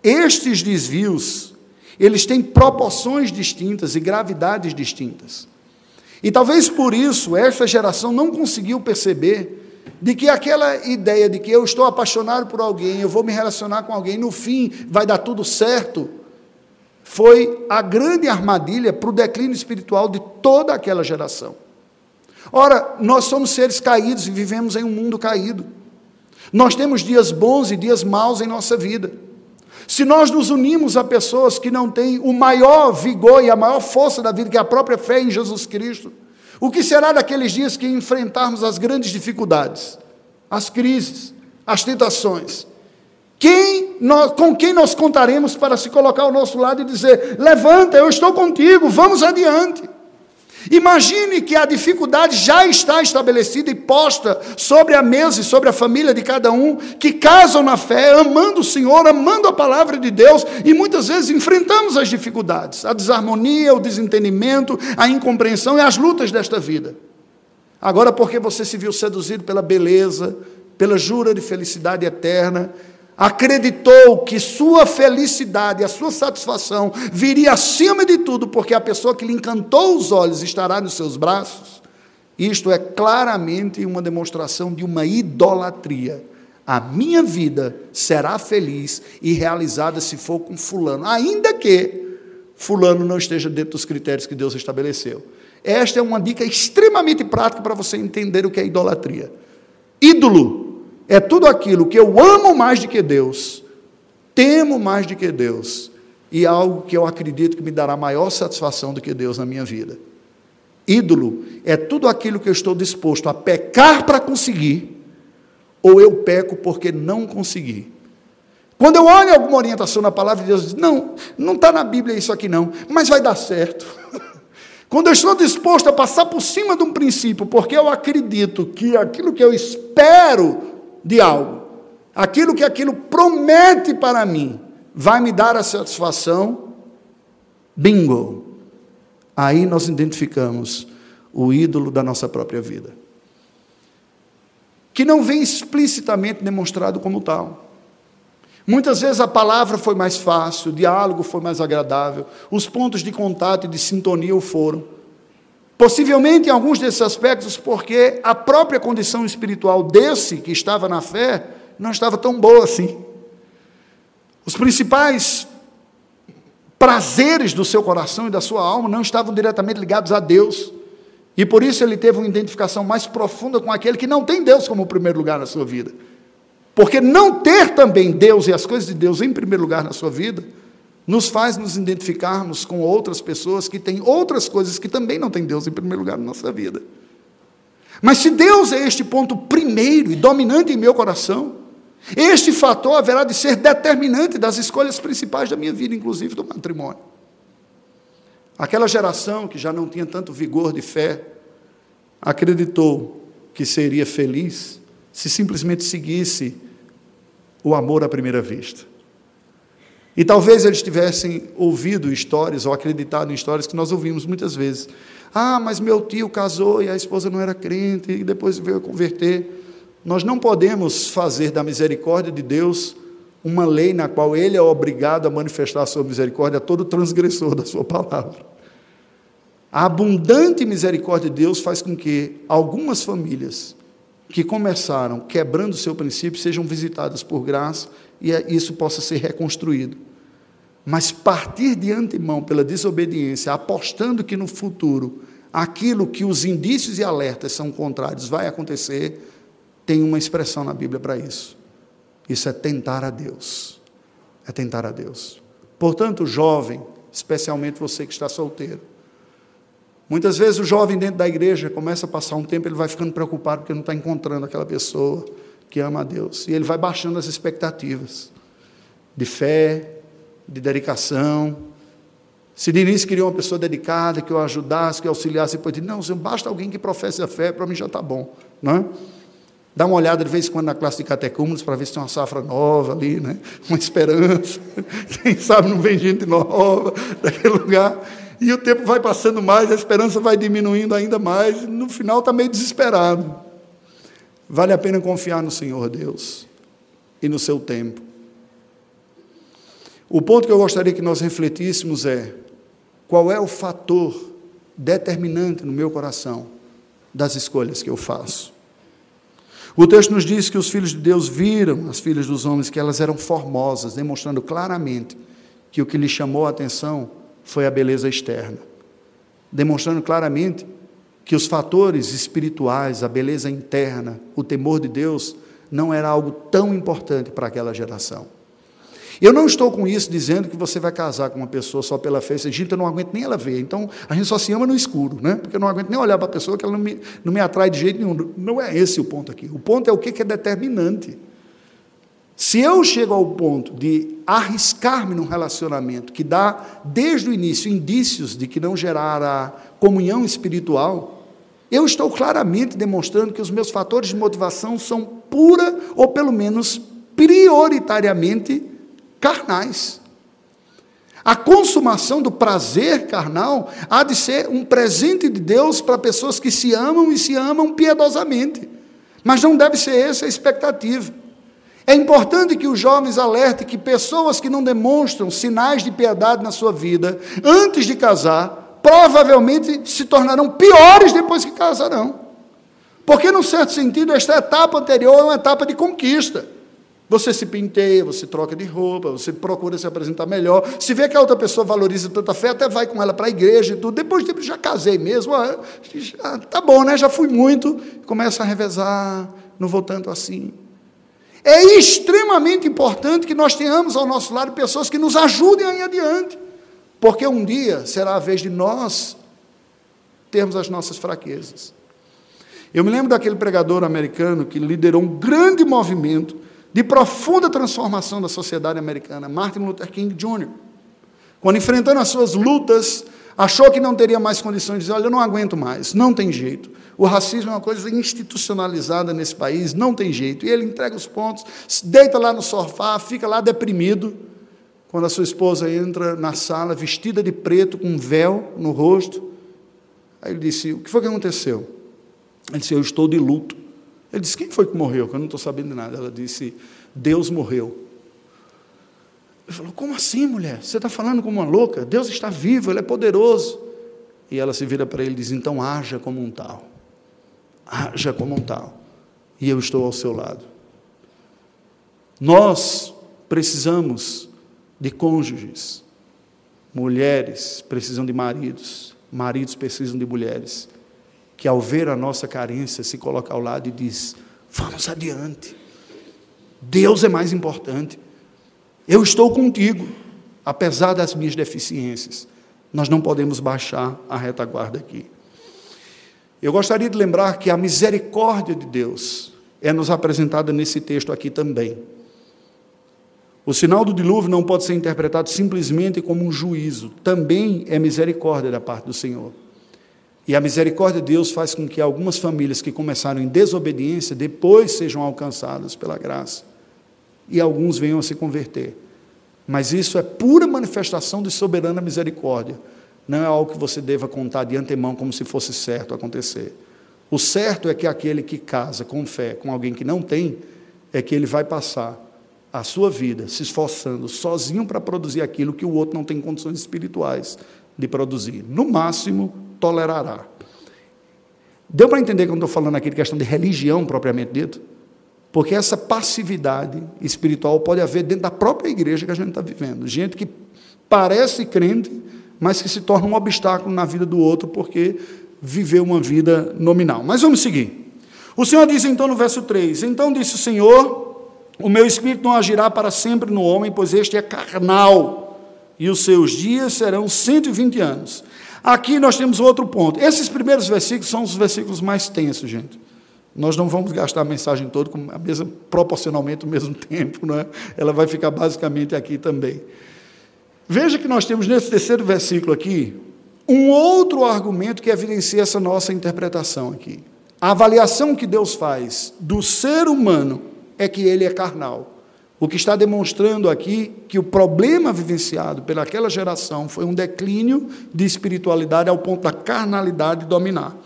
estes desvios, eles têm proporções distintas e gravidades distintas. E talvez por isso esta geração não conseguiu perceber de que aquela ideia de que eu estou apaixonado por alguém, eu vou me relacionar com alguém, no fim vai dar tudo certo, foi a grande armadilha para o declínio espiritual de toda aquela geração. Ora, nós somos seres caídos e vivemos em um mundo caído. Nós temos dias bons e dias maus em nossa vida. Se nós nos unimos a pessoas que não têm o maior vigor e a maior força da vida, que é a própria fé em Jesus Cristo, o que será daqueles dias que enfrentarmos as grandes dificuldades, as crises, as tentações? Quem nós, com quem nós contaremos para se colocar ao nosso lado e dizer: levanta, eu estou contigo, vamos adiante. Imagine que a dificuldade já está estabelecida e posta sobre a mesa e sobre a família de cada um, que casam na fé, amando o Senhor, amando a palavra de Deus, e muitas vezes enfrentamos as dificuldades, a desarmonia, o desentendimento, a incompreensão e as lutas desta vida. Agora, porque você se viu seduzido pela beleza, pela jura de felicidade eterna, acreditou que sua felicidade, a sua satisfação viria acima de tudo, porque a pessoa que lhe encantou os olhos estará nos seus braços, isto é claramente uma demonstração de uma idolatria. A minha vida será feliz e realizada se for com Fulano, ainda que Fulano não esteja dentro dos critérios que Deus estabeleceu. Esta é uma dica extremamente prática para você entender o que é idolatria. Ídolo é tudo aquilo que eu amo mais do que Deus, temo mais do que Deus, e algo que eu acredito que me dará maior satisfação do que Deus na minha vida. Ídolo é tudo aquilo que eu estou disposto a pecar para conseguir, ou eu peco porque não consegui. Quando eu olho alguma orientação na palavra de Deus, não, não está na Bíblia isso aqui não, mas vai dar certo. Quando eu estou disposto a passar por cima de um princípio, porque eu acredito que aquilo que eu espero de algo, aquilo que aquilo promete para mim, vai me dar a satisfação, bingo. Aí nós identificamos o ídolo da nossa própria vida. Que não vem explicitamente demonstrado como tal. Muitas vezes a palavra foi mais fácil, o diálogo foi mais agradável, os pontos de contato e de sintonia o foram. Possivelmente em alguns desses aspectos, porque a própria condição espiritual desse que estava na fé não estava tão boa assim. Os principais prazeres do seu coração e da sua alma não estavam diretamente ligados a Deus. E por isso ele teve uma identificação mais profunda com aquele que não tem Deus como primeiro lugar na sua vida. Porque não ter também Deus e as coisas de Deus em primeiro lugar na sua vida nos faz nos identificarmos com outras pessoas que têm outras coisas que também não têm Deus em primeiro lugar na nossa vida. Mas se Deus é este ponto primeiro e dominante em meu coração, este fator haverá de ser determinante das escolhas principais da minha vida, inclusive do matrimônio. Aquela geração que já não tinha tanto vigor de fé, acreditou que seria feliz se simplesmente seguisse o amor à primeira vista. E talvez eles tivessem ouvido histórias ou acreditado em histórias que nós ouvimos muitas vezes. Ah, mas meu tio casou e a esposa não era crente e depois veio a converter. Nós não podemos fazer da misericórdia de Deus uma lei na qual ele é obrigado a manifestar a sua misericórdia a todo transgressor da sua palavra. A abundante misericórdia de Deus faz com que algumas famílias que começaram quebrando o seu princípio sejam visitadas por graça e é, isso possa ser reconstruído. Mas partir de antemão pela desobediência, apostando que no futuro aquilo que os indícios e alertas são contrários vai acontecer, tem uma expressão na Bíblia para isso. Isso é tentar a Deus. É tentar a Deus. Portanto, jovem, especialmente você que está solteiro, muitas vezes o jovem dentro da igreja começa a passar um tempo, ele vai ficando preocupado porque não está encontrando aquela pessoa que ama a Deus. E ele vai baixando as expectativas de fé, de dedicação. Se de início queria uma pessoa dedicada, que eu ajudasse, que eu auxiliasse, depois de não, basta alguém que professe a fé, para mim já está bom. Não é? Dá uma olhada de vez em quando na classe de catecúmenos para ver se tem uma safra nova ali, né? uma esperança. Quem sabe não vem gente nova daquele lugar. E o tempo vai passando mais, a esperança vai diminuindo ainda mais, e no final está meio desesperado. Vale a pena confiar no Senhor Deus e no seu tempo. O ponto que eu gostaria que nós refletíssemos é: qual é o fator determinante no meu coração das escolhas que eu faço? O texto nos diz que os filhos de Deus viram as filhas dos homens, que elas eram formosas, demonstrando claramente que o que lhe chamou a atenção foi a beleza externa. Demonstrando claramente que os fatores espirituais, a beleza interna, o temor de Deus, não era algo tão importante para aquela geração. Eu não estou com isso dizendo que você vai casar com uma pessoa só pela fé. Gente, eu não aguento nem ela ver. Então, a gente só se ama no escuro, né? Porque eu não aguento nem olhar para a pessoa que ela não me, não me atrai de jeito nenhum. Não é esse o ponto aqui. O ponto é o que é determinante. Se eu chego ao ponto de arriscar-me num relacionamento que dá, desde o início, indícios de que não gerará comunhão espiritual, eu estou claramente demonstrando que os meus fatores de motivação são pura, ou pelo menos prioritariamente, carnais. A consumação do prazer carnal há de ser um presente de Deus para pessoas que se amam e se amam piedosamente. Mas não deve ser essa a expectativa. É importante que os jovens alertem que pessoas que não demonstram sinais de piedade na sua vida, antes de casar, provavelmente se tornarão piores depois que casarão. Porque, num certo sentido, esta etapa anterior é uma etapa de conquista. Você se penteia, você troca de roupa, você procura se apresentar melhor. Se vê que a outra pessoa valoriza tanta fé, até vai com ela para a igreja e tudo. Depois de já casei mesmo. Já, tá bom, né? Já fui muito. Começa a revezar, não vou tanto assim. É extremamente importante que nós tenhamos ao nosso lado pessoas que nos ajudem a ir adiante, porque um dia será a vez de nós termos as nossas fraquezas. Eu me lembro daquele pregador americano que liderou um grande movimento de profunda transformação da sociedade americana, Martin Luther King Jr. Quando enfrentando as suas lutas, achou que não teria mais condições de dizer: Olha, eu não aguento mais, não tem jeito. O racismo é uma coisa institucionalizada nesse país, não tem jeito. E ele entrega os pontos, deita lá no sofá, fica lá deprimido. Quando a sua esposa entra na sala vestida de preto, com um véu no rosto, aí ele disse: O que foi que aconteceu? Ele disse: Eu estou de luto. Ele disse: Quem foi que morreu? Que eu não estou sabendo de nada. Ela disse: Deus morreu. Ele falou: Como assim, mulher? Você está falando como uma louca? Deus está vivo, Ele é poderoso. E ela se vira para ele e diz: Então haja como um tal. Haja como um tal. E eu estou ao seu lado. Nós precisamos de cônjuges. Mulheres precisam de maridos. Maridos precisam de mulheres que ao ver a nossa carência se coloca ao lado e diz: vamos adiante. Deus é mais importante. Eu estou contigo, apesar das minhas deficiências. Nós não podemos baixar a retaguarda aqui. Eu gostaria de lembrar que a misericórdia de Deus é nos apresentada nesse texto aqui também. O sinal do dilúvio não pode ser interpretado simplesmente como um juízo, também é misericórdia da parte do Senhor. E a misericórdia de Deus faz com que algumas famílias que começaram em desobediência depois sejam alcançadas pela graça. E alguns venham a se converter. Mas isso é pura manifestação de soberana misericórdia. Não é algo que você deva contar de antemão como se fosse certo acontecer. O certo é que aquele que casa com fé com alguém que não tem, é que ele vai passar a sua vida se esforçando sozinho para produzir aquilo que o outro não tem condições espirituais de produzir. No máximo, tolerará. Deu para entender que eu estou falando aqui de questão de religião propriamente dito? Porque essa passividade espiritual pode haver dentro da própria igreja que a gente está vivendo. Gente que parece crente, mas que se torna um obstáculo na vida do outro porque viveu uma vida nominal. Mas vamos seguir. O Senhor diz então no verso 3: Então disse o Senhor: O meu espírito não agirá para sempre no homem, pois este é carnal, e os seus dias serão 120 anos. Aqui nós temos outro ponto. Esses primeiros versículos são os versículos mais tensos, gente. Nós não vamos gastar a mensagem toda com a mesma, proporcionalmente o mesmo tempo, não é? Ela vai ficar basicamente aqui também. Veja que nós temos nesse terceiro versículo aqui um outro argumento que evidencia essa nossa interpretação aqui. A avaliação que Deus faz do ser humano é que ele é carnal. O que está demonstrando aqui que o problema vivenciado pelaquela geração foi um declínio de espiritualidade ao ponto da carnalidade dominar.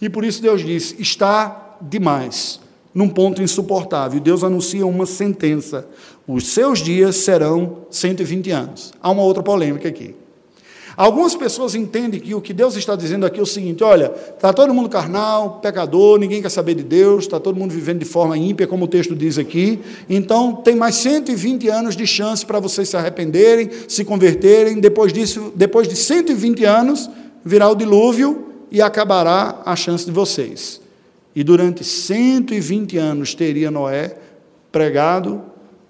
E por isso Deus diz: está demais, num ponto insuportável. Deus anuncia uma sentença: os seus dias serão 120 anos. Há uma outra polêmica aqui. Algumas pessoas entendem que o que Deus está dizendo aqui é o seguinte: olha, está todo mundo carnal, pecador, ninguém quer saber de Deus, está todo mundo vivendo de forma ímpia, como o texto diz aqui, então tem mais 120 anos de chance para vocês se arrependerem, se converterem. Depois disso, depois de 120 anos, virá o dilúvio e acabará a chance de vocês. E durante 120 anos teria Noé pregado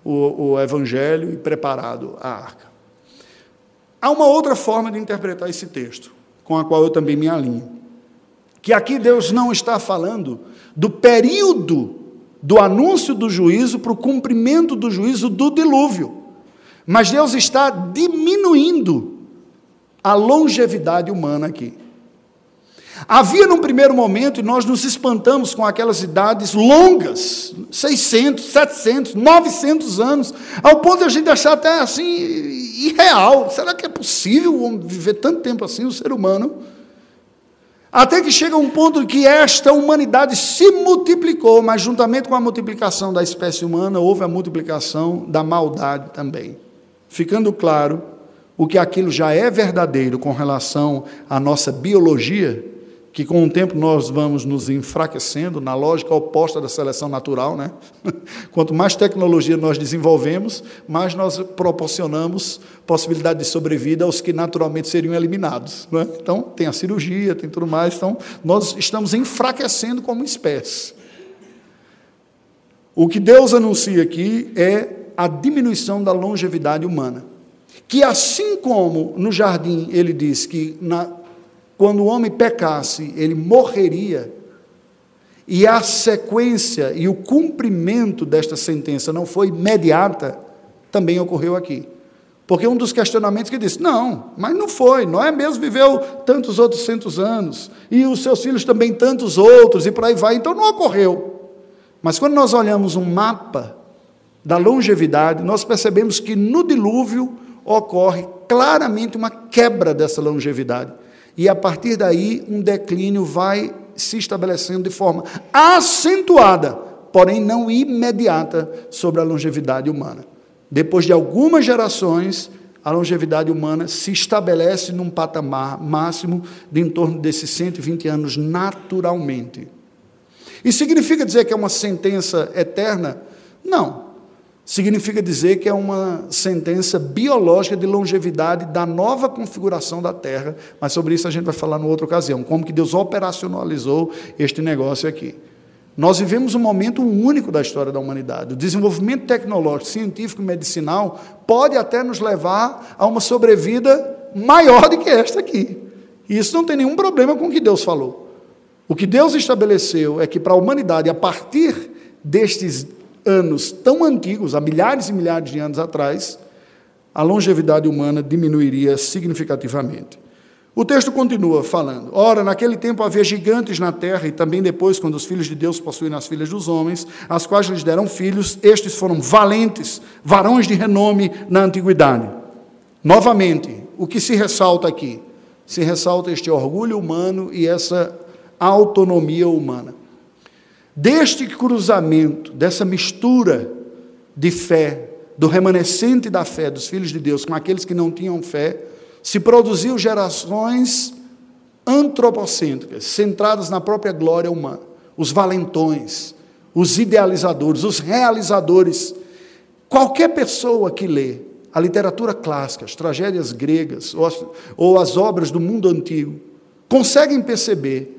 o, o evangelho e preparado a arca. Há uma outra forma de interpretar esse texto, com a qual eu também me alinho. Que aqui Deus não está falando do período do anúncio do juízo para o cumprimento do juízo do dilúvio. Mas Deus está diminuindo a longevidade humana aqui. Havia num primeiro momento, e nós nos espantamos com aquelas idades longas, 600, 700, 900 anos, ao ponto de a gente achar até assim irreal. Será que é possível viver tanto tempo assim, o ser humano? Até que chega um ponto que esta humanidade se multiplicou, mas juntamente com a multiplicação da espécie humana, houve a multiplicação da maldade também. Ficando claro o que aquilo já é verdadeiro com relação à nossa biologia, que com o tempo nós vamos nos enfraquecendo na lógica oposta da seleção natural, né? Quanto mais tecnologia nós desenvolvemos, mais nós proporcionamos possibilidade de sobrevida aos que naturalmente seriam eliminados, né? Então, tem a cirurgia, tem tudo mais, então nós estamos enfraquecendo como espécie. O que Deus anuncia aqui é a diminuição da longevidade humana. Que assim como no jardim ele diz que na, quando o homem pecasse, ele morreria, e a sequência e o cumprimento desta sentença não foi imediata, também ocorreu aqui. Porque um dos questionamentos que disse: não, mas não foi, Noé mesmo viveu tantos outros centos anos, e os seus filhos também tantos outros, e por aí vai, então não ocorreu. Mas quando nós olhamos um mapa da longevidade, nós percebemos que no dilúvio ocorre claramente uma quebra dessa longevidade. E a partir daí, um declínio vai se estabelecendo de forma acentuada, porém não imediata, sobre a longevidade humana. Depois de algumas gerações, a longevidade humana se estabelece num patamar máximo de em torno desses 120 anos naturalmente. Isso significa dizer que é uma sentença eterna? Não. Significa dizer que é uma sentença biológica de longevidade da nova configuração da Terra, mas sobre isso a gente vai falar numa outra ocasião, como que Deus operacionalizou este negócio aqui. Nós vivemos um momento único da história da humanidade. O desenvolvimento tecnológico, científico e medicinal pode até nos levar a uma sobrevida maior do que esta aqui. E isso não tem nenhum problema com o que Deus falou. O que Deus estabeleceu é que para a humanidade, a partir destes anos tão antigos, há milhares e milhares de anos atrás, a longevidade humana diminuiria significativamente. O texto continua falando: Ora, naquele tempo havia gigantes na terra, e também depois, quando os filhos de Deus possuíram as filhas dos homens, as quais lhes deram filhos, estes foram valentes, varões de renome na antiguidade. Novamente, o que se ressalta aqui? Se ressalta este orgulho humano e essa autonomia humana. Deste cruzamento, dessa mistura de fé, do remanescente da fé dos filhos de Deus com aqueles que não tinham fé, se produziu gerações antropocêntricas, centradas na própria glória humana. Os valentões, os idealizadores, os realizadores. Qualquer pessoa que lê a literatura clássica, as tragédias gregas ou as, ou as obras do mundo antigo, conseguem perceber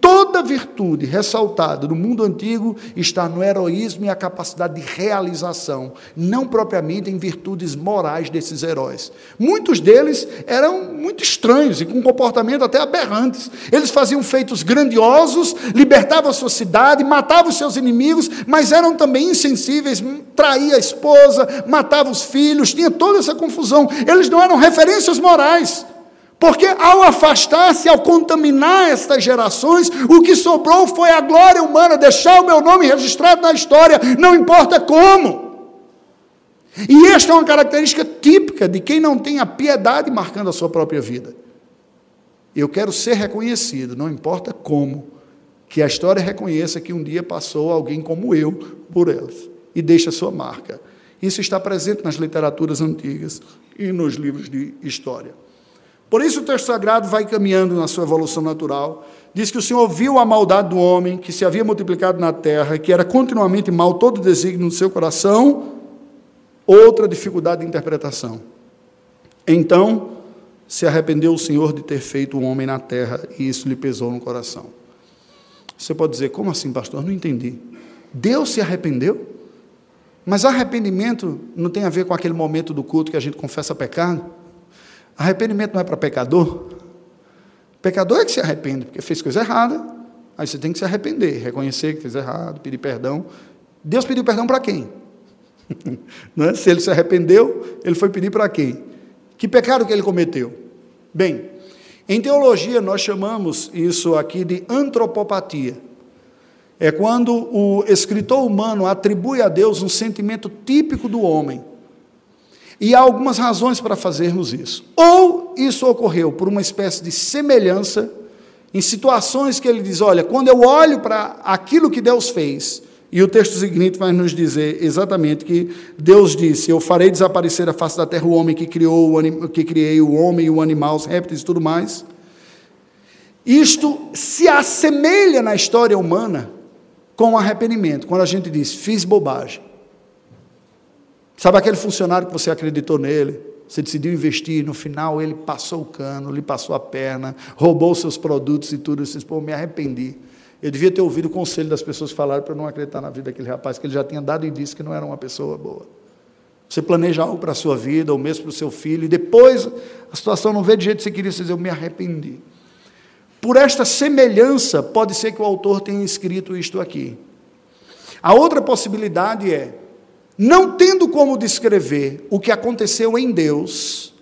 toda virtude ressaltada no mundo antigo está no heroísmo e a capacidade de realização, não propriamente em virtudes morais desses heróis. Muitos deles eram muito estranhos e com comportamento até aberrantes. Eles faziam feitos grandiosos, libertavam a sua cidade, matavam os seus inimigos, mas eram também insensíveis, traía a esposa, matava os filhos, tinha toda essa confusão. Eles não eram referências morais. Porque ao afastar-se, ao contaminar estas gerações, o que sobrou foi a glória humana, deixar o meu nome registrado na história, não importa como. E esta é uma característica típica de quem não tem a piedade marcando a sua própria vida. Eu quero ser reconhecido, não importa como, que a história reconheça que um dia passou alguém como eu por elas e deixa sua marca. Isso está presente nas literaturas antigas e nos livros de história. Por isso o texto sagrado vai caminhando na sua evolução natural. Diz que o Senhor viu a maldade do homem que se havia multiplicado na terra, que era continuamente mal todo desígnio do seu coração. Outra dificuldade de interpretação. Então se arrependeu o Senhor de ter feito o homem na terra e isso lhe pesou no coração. Você pode dizer, como assim, pastor? Não entendi. Deus se arrependeu? Mas arrependimento não tem a ver com aquele momento do culto que a gente confessa pecado? Arrependimento não é para pecador. Pecador é que se arrepende, porque fez coisa errada, aí você tem que se arrepender, reconhecer que fez errado, pedir perdão. Deus pediu perdão para quem? é? Se ele se arrependeu, ele foi pedir para quem? Que pecado que ele cometeu? Bem, em teologia nós chamamos isso aqui de antropopatia. É quando o escritor humano atribui a Deus um sentimento típico do homem, e há algumas razões para fazermos isso. Ou isso ocorreu por uma espécie de semelhança, em situações que ele diz: olha, quando eu olho para aquilo que Deus fez, e o texto seguinte vai nos dizer exatamente que Deus disse: Eu farei desaparecer a face da terra o homem que criou, o que criei o homem e o animal, os répteis e tudo mais. Isto se assemelha na história humana com o arrependimento, quando a gente diz: Fiz bobagem. Sabe aquele funcionário que você acreditou nele? Você decidiu investir, no final ele passou o cano, lhe passou a perna, roubou seus produtos e tudo. Você disse, pô, me arrependi. Eu devia ter ouvido o conselho das pessoas que falaram para não acreditar na vida daquele rapaz, que ele já tinha dado indício que não era uma pessoa boa. Você planeja algo para a sua vida, ou mesmo para o seu filho, e depois a situação não vê de jeito que você queria, você diz, eu me arrependi. Por esta semelhança, pode ser que o autor tenha escrito isto aqui. A outra possibilidade é, não tendo como descrever o que aconteceu em Deus,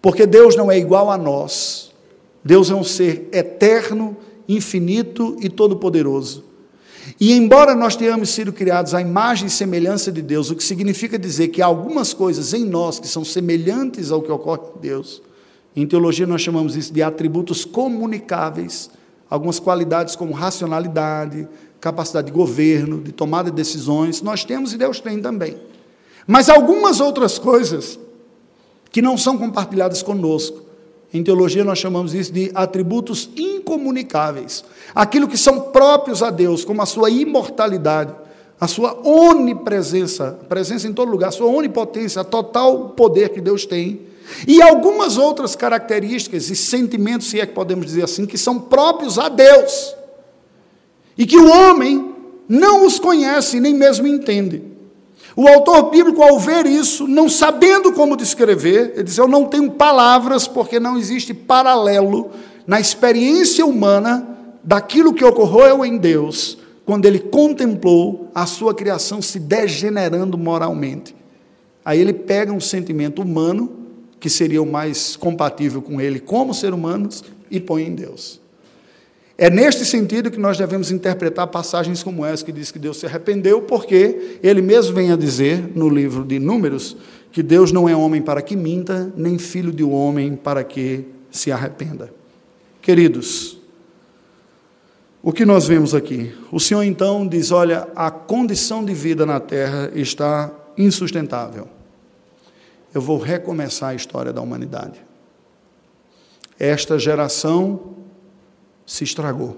porque Deus não é igual a nós, Deus é um ser eterno, infinito e todo-poderoso. E embora nós tenhamos sido criados à imagem e semelhança de Deus, o que significa dizer que há algumas coisas em nós que são semelhantes ao que ocorre em Deus, em teologia nós chamamos isso de atributos comunicáveis, algumas qualidades como racionalidade, capacidade de governo, de tomada de decisões, nós temos e Deus tem também. Mas algumas outras coisas que não são compartilhadas conosco, em teologia nós chamamos isso de atributos incomunicáveis. Aquilo que são próprios a Deus, como a sua imortalidade, a sua onipresença, presença em todo lugar, a sua onipotência, a total poder que Deus tem, e algumas outras características e sentimentos, se é que podemos dizer assim, que são próprios a Deus, e que o homem não os conhece nem mesmo entende. O autor bíblico, ao ver isso, não sabendo como descrever, ele diz: Eu não tenho palavras, porque não existe paralelo na experiência humana daquilo que ocorreu em Deus, quando ele contemplou a sua criação se degenerando moralmente. Aí ele pega um sentimento humano, que seria o mais compatível com ele como ser humanos, e põe em Deus. É neste sentido que nós devemos interpretar passagens como essa, que diz que Deus se arrependeu, porque ele mesmo vem a dizer no livro de Números que Deus não é homem para que minta, nem filho de homem para que se arrependa. Queridos, o que nós vemos aqui? O Senhor então diz: olha, a condição de vida na terra está insustentável. Eu vou recomeçar a história da humanidade. Esta geração se estragou.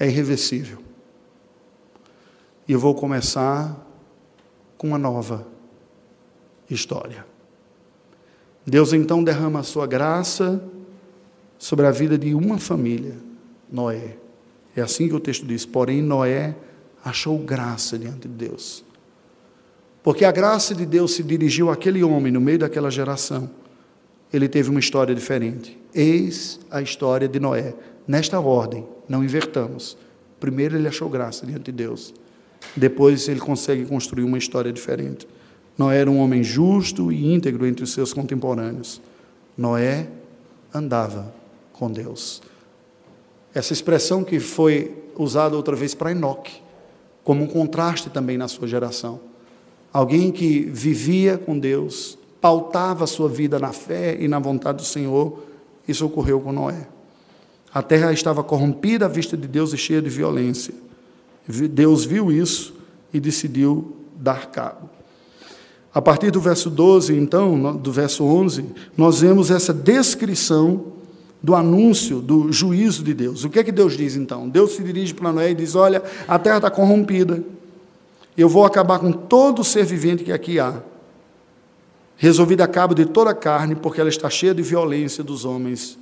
É irreversível. E eu vou começar com uma nova história. Deus então derrama a sua graça sobre a vida de uma família, Noé. É assim que o texto diz: porém, Noé achou graça diante de Deus. Porque a graça de Deus se dirigiu àquele homem no meio daquela geração ele teve uma história diferente. Eis a história de Noé. Nesta ordem, não invertamos. Primeiro ele achou graça diante de Deus. Depois ele consegue construir uma história diferente. Noé era um homem justo e íntegro entre os seus contemporâneos. Noé andava com Deus. Essa expressão que foi usada outra vez para Enoque, como um contraste também na sua geração. Alguém que vivia com Deus, pautava a sua vida na fé e na vontade do Senhor, isso ocorreu com Noé. A terra estava corrompida à vista de Deus e cheia de violência. Deus viu isso e decidiu dar cabo. A partir do verso 12, então, do verso 11, nós vemos essa descrição do anúncio do juízo de Deus. O que é que Deus diz então? Deus se dirige para Noé e diz: Olha, a terra está corrompida, eu vou acabar com todo ser vivente que aqui há resolvida a cabo de toda a carne, porque ela está cheia de violência dos homens,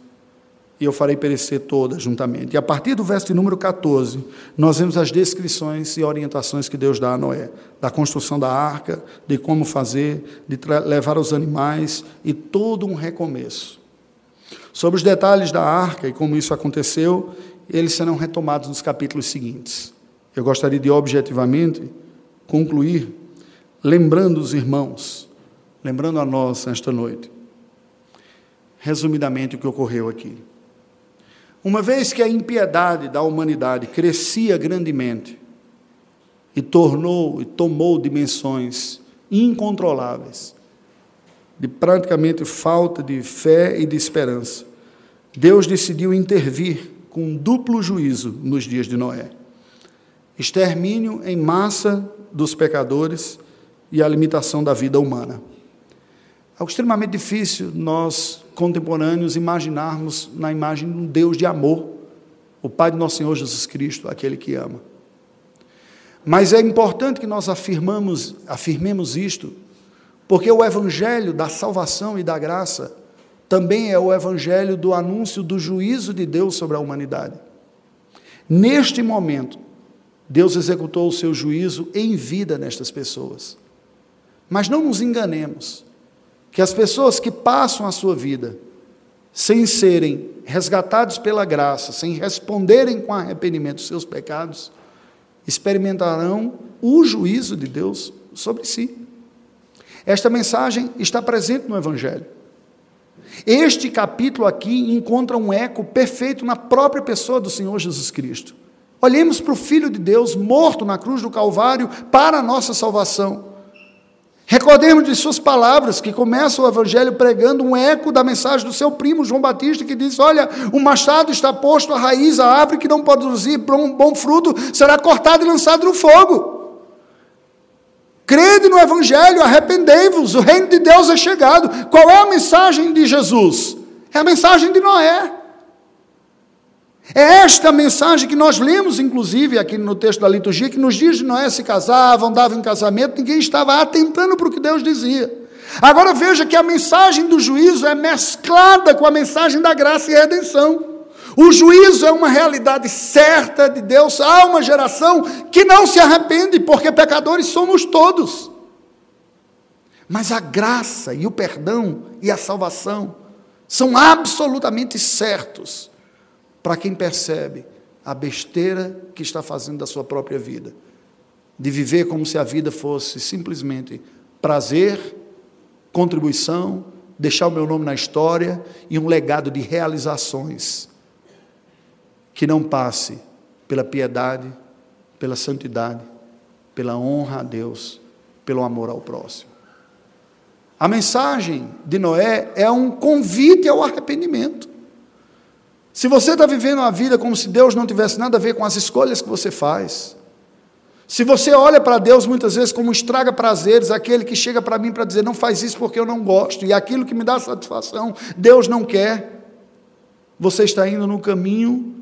e eu farei perecer toda juntamente. E a partir do verso de número 14, nós vemos as descrições e orientações que Deus dá a Noé, da construção da arca, de como fazer, de levar os animais e todo um recomeço. Sobre os detalhes da arca e como isso aconteceu, eles serão retomados nos capítulos seguintes. Eu gostaria de objetivamente concluir lembrando os irmãos lembrando a nós esta noite, resumidamente o que ocorreu aqui. Uma vez que a impiedade da humanidade crescia grandemente e tornou e tomou dimensões incontroláveis, de praticamente falta de fé e de esperança, Deus decidiu intervir com um duplo juízo nos dias de Noé: extermínio em massa dos pecadores e a limitação da vida humana. É extremamente difícil nós, contemporâneos, imaginarmos na imagem de um Deus de amor, o Pai de nosso Senhor Jesus Cristo, aquele que ama. Mas é importante que nós afirmamos, afirmemos isto, porque o evangelho da salvação e da graça também é o evangelho do anúncio do juízo de Deus sobre a humanidade. Neste momento, Deus executou o seu juízo em vida nestas pessoas. Mas não nos enganemos, que as pessoas que passam a sua vida sem serem resgatados pela graça, sem responderem com arrependimento dos seus pecados, experimentarão o juízo de Deus sobre si. Esta mensagem está presente no Evangelho. Este capítulo aqui encontra um eco perfeito na própria pessoa do Senhor Jesus Cristo. Olhemos para o Filho de Deus morto na cruz do Calvário para a nossa salvação. Recordemos de suas palavras, que começa o Evangelho pregando um eco da mensagem do seu primo João Batista, que diz: Olha, o machado está posto à raiz, a árvore que não produzir bom, bom fruto será cortada e lançada no fogo. Crede no Evangelho, arrependei-vos, o reino de Deus é chegado. Qual é a mensagem de Jesus? É a mensagem de Noé. É esta mensagem que nós lemos, inclusive, aqui no texto da liturgia, que nos dias de Noé se casavam, davam em casamento, ninguém estava atentando para o que Deus dizia. Agora veja que a mensagem do juízo é mesclada com a mensagem da graça e redenção. O juízo é uma realidade certa de Deus. Há uma geração que não se arrepende, porque pecadores somos todos. Mas a graça e o perdão e a salvação são absolutamente certos para quem percebe a besteira que está fazendo da sua própria vida, de viver como se a vida fosse simplesmente prazer, contribuição, deixar o meu nome na história e um legado de realizações que não passe pela piedade, pela santidade, pela honra a Deus, pelo amor ao próximo. A mensagem de Noé é um convite ao arrependimento. Se você está vivendo a vida como se Deus não tivesse nada a ver com as escolhas que você faz, se você olha para Deus muitas vezes como estraga prazeres, aquele que chega para mim para dizer não faz isso porque eu não gosto, e aquilo que me dá satisfação, Deus não quer, você está indo no caminho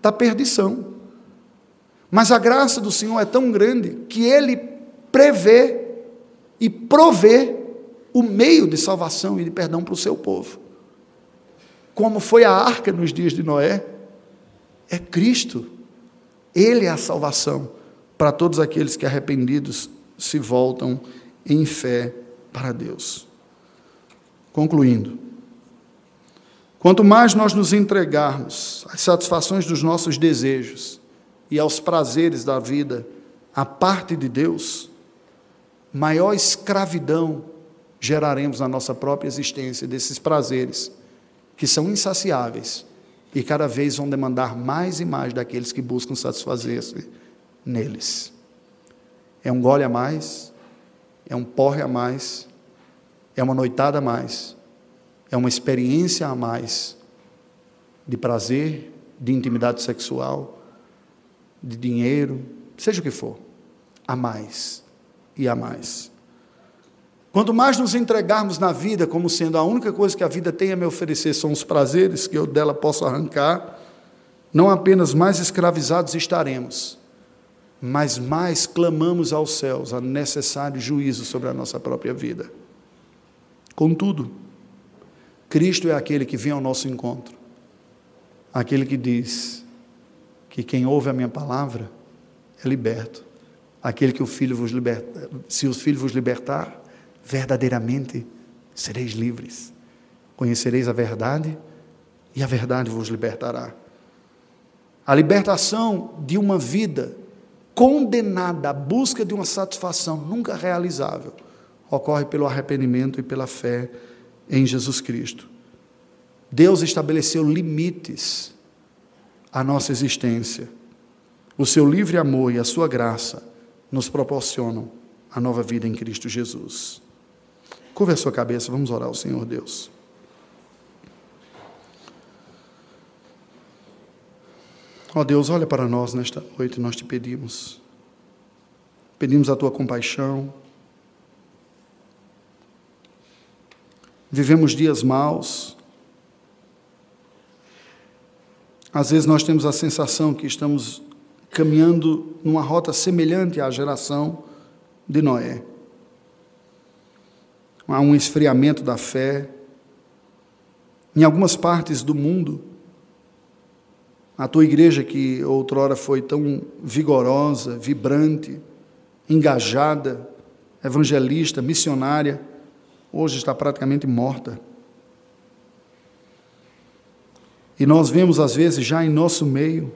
da perdição. Mas a graça do Senhor é tão grande que Ele prevê e provê o meio de salvação e de perdão para o seu povo como foi a arca nos dias de Noé, é Cristo. Ele é a salvação para todos aqueles que arrependidos se voltam em fé para Deus. Concluindo, quanto mais nós nos entregarmos às satisfações dos nossos desejos e aos prazeres da vida, a parte de Deus, maior escravidão geraremos na nossa própria existência desses prazeres que são insaciáveis e cada vez vão demandar mais e mais daqueles que buscam satisfazer-se neles. É um gole a mais, é um porre a mais, é uma noitada a mais, é uma experiência a mais de prazer, de intimidade sexual, de dinheiro, seja o que for, a mais e a mais. Quanto mais nos entregarmos na vida como sendo a única coisa que a vida tem a me oferecer são os prazeres que eu dela posso arrancar, não apenas mais escravizados estaremos, mas mais clamamos aos céus a necessário juízo sobre a nossa própria vida. Contudo, Cristo é aquele que vem ao nosso encontro, aquele que diz que quem ouve a minha palavra é liberto, aquele que o Filho vos liberta, se o Filho vos libertar, verdadeiramente sereis livres. Conhecereis a verdade e a verdade vos libertará. A libertação de uma vida condenada à busca de uma satisfação nunca realizável ocorre pelo arrependimento e pela fé em Jesus Cristo. Deus estabeleceu limites à nossa existência. O seu livre amor e a sua graça nos proporcionam a nova vida em Cristo Jesus. Curva a sua cabeça, vamos orar ao Senhor Deus. Ó oh Deus, olha para nós nesta noite, nós te pedimos. Pedimos a tua compaixão. Vivemos dias maus. Às vezes nós temos a sensação que estamos caminhando numa rota semelhante à geração de Noé há um esfriamento da fé. Em algumas partes do mundo, A tua igreja que outrora foi tão vigorosa, vibrante, engajada, evangelista, missionária, hoje está praticamente morta. E nós vemos, às vezes, já em nosso meio,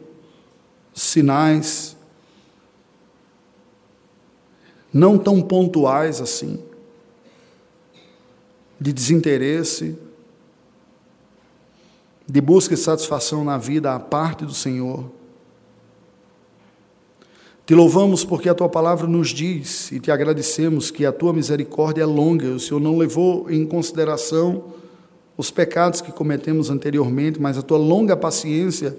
sinais não tão pontuais assim, de desinteresse, de busca de satisfação na vida à parte do Senhor. Te louvamos porque a tua palavra nos diz e te agradecemos que a tua misericórdia é longa, o Senhor não levou em consideração os pecados que cometemos anteriormente, mas a tua longa paciência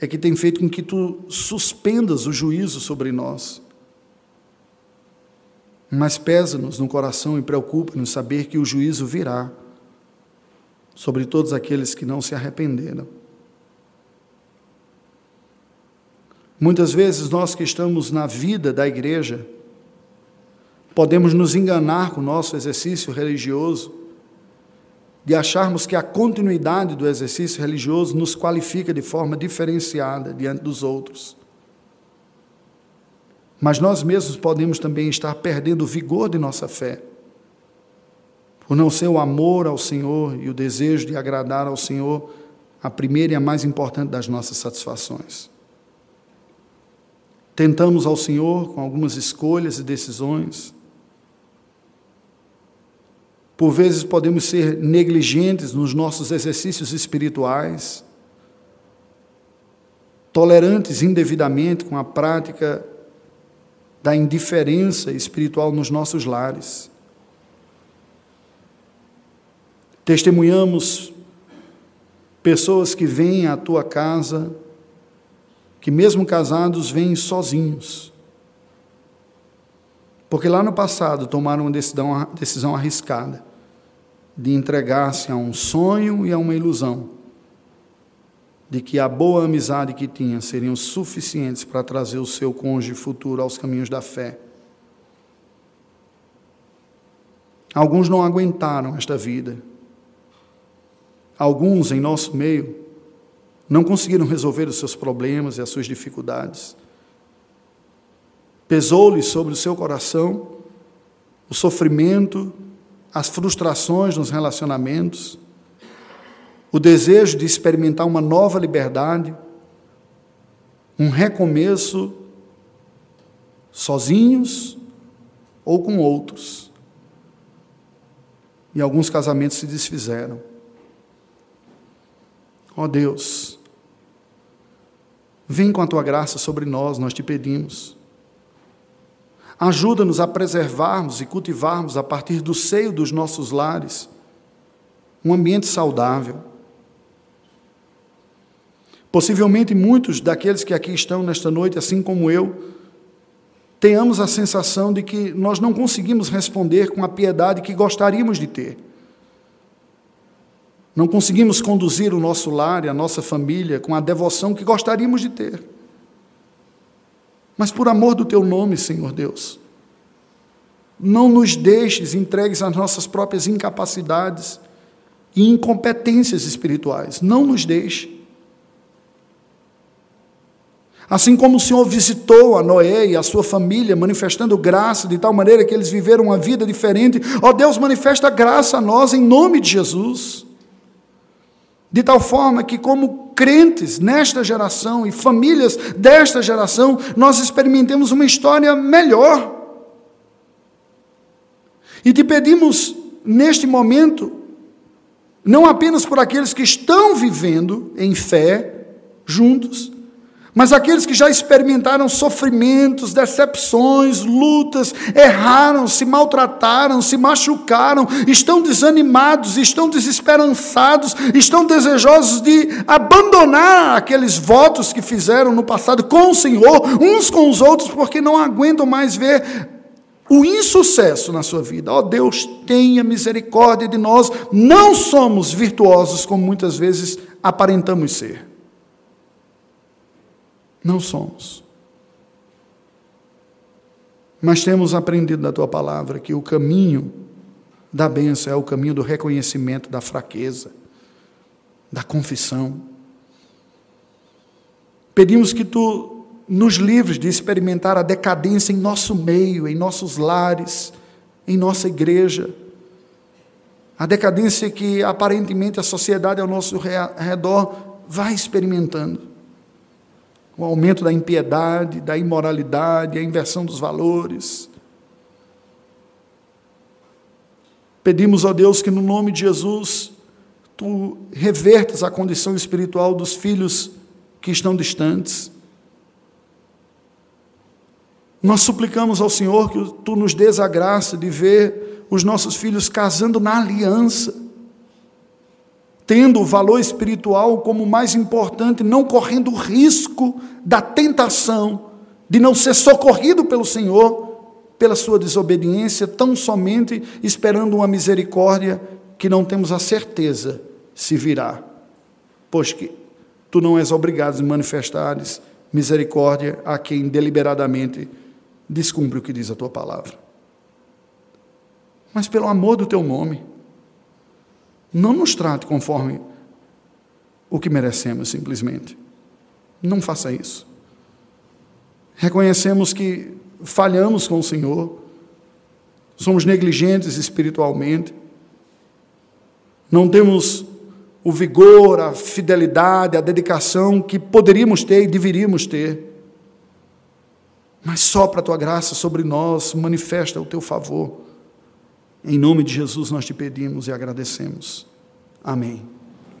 é que tem feito com que tu suspendas o juízo sobre nós. Mas pesa-nos no coração e preocupa-nos saber que o juízo virá sobre todos aqueles que não se arrependeram. Muitas vezes nós que estamos na vida da igreja, podemos nos enganar com o nosso exercício religioso, de acharmos que a continuidade do exercício religioso nos qualifica de forma diferenciada diante dos outros. Mas nós mesmos podemos também estar perdendo o vigor de nossa fé, por não ser o amor ao Senhor e o desejo de agradar ao Senhor a primeira e a mais importante das nossas satisfações. Tentamos ao Senhor com algumas escolhas e decisões, por vezes podemos ser negligentes nos nossos exercícios espirituais, tolerantes indevidamente com a prática da indiferença espiritual nos nossos lares. Testemunhamos pessoas que vêm à tua casa, que mesmo casados vêm sozinhos porque lá no passado tomaram uma decisão, decisão arriscada de entregar-se a um sonho e a uma ilusão, de que a boa amizade que tinha seriam suficientes para trazer o seu cônjuge futuro aos caminhos da fé. Alguns não aguentaram esta vida. Alguns em nosso meio não conseguiram resolver os seus problemas e as suas dificuldades. Pesou-lhe sobre o seu coração o sofrimento as frustrações nos relacionamentos, o desejo de experimentar uma nova liberdade, um recomeço, sozinhos ou com outros. E alguns casamentos se desfizeram. Ó oh Deus, vem com a tua graça sobre nós, nós te pedimos. Ajuda-nos a preservarmos e cultivarmos a partir do seio dos nossos lares um ambiente saudável. Possivelmente muitos daqueles que aqui estão nesta noite, assim como eu, tenhamos a sensação de que nós não conseguimos responder com a piedade que gostaríamos de ter. Não conseguimos conduzir o nosso lar e a nossa família com a devoção que gostaríamos de ter mas por amor do teu nome, Senhor Deus. Não nos deixes entregues às nossas próprias incapacidades e incompetências espirituais. Não nos deixe. Assim como o Senhor visitou a Noé e a sua família, manifestando graça de tal maneira que eles viveram uma vida diferente, ó Deus, manifesta graça a nós em nome de Jesus. De tal forma que, como crentes nesta geração e famílias desta geração, nós experimentemos uma história melhor. E te pedimos, neste momento, não apenas por aqueles que estão vivendo em fé juntos, mas aqueles que já experimentaram sofrimentos, decepções, lutas, erraram, se maltrataram, se machucaram, estão desanimados, estão desesperançados, estão desejosos de abandonar aqueles votos que fizeram no passado com o Senhor, uns com os outros, porque não aguentam mais ver o insucesso na sua vida. Ó oh, Deus, tenha misericórdia de nós, não somos virtuosos como muitas vezes aparentamos ser. Não somos. Mas temos aprendido da tua palavra que o caminho da bênção é o caminho do reconhecimento da fraqueza, da confissão. Pedimos que tu nos livres de experimentar a decadência em nosso meio, em nossos lares, em nossa igreja. A decadência que aparentemente a sociedade ao nosso redor vai experimentando. O aumento da impiedade, da imoralidade, a inversão dos valores. Pedimos a Deus que, no nome de Jesus, tu revertas a condição espiritual dos filhos que estão distantes. Nós suplicamos ao Senhor que tu nos dês a graça de ver os nossos filhos casando na aliança, tendo o valor espiritual como mais importante, não correndo o risco da tentação de não ser socorrido pelo Senhor pela sua desobediência, tão somente esperando uma misericórdia que não temos a certeza se virá, pois que tu não és obrigado a manifestares misericórdia a quem deliberadamente descumpre o que diz a tua palavra. Mas pelo amor do teu nome, não nos trate conforme o que merecemos simplesmente. Não faça isso. Reconhecemos que falhamos com o Senhor, somos negligentes espiritualmente, não temos o vigor, a fidelidade, a dedicação que poderíamos ter e deveríamos ter. Mas só para a tua graça sobre nós manifesta o teu favor. Em nome de Jesus nós te pedimos e agradecemos. Amém.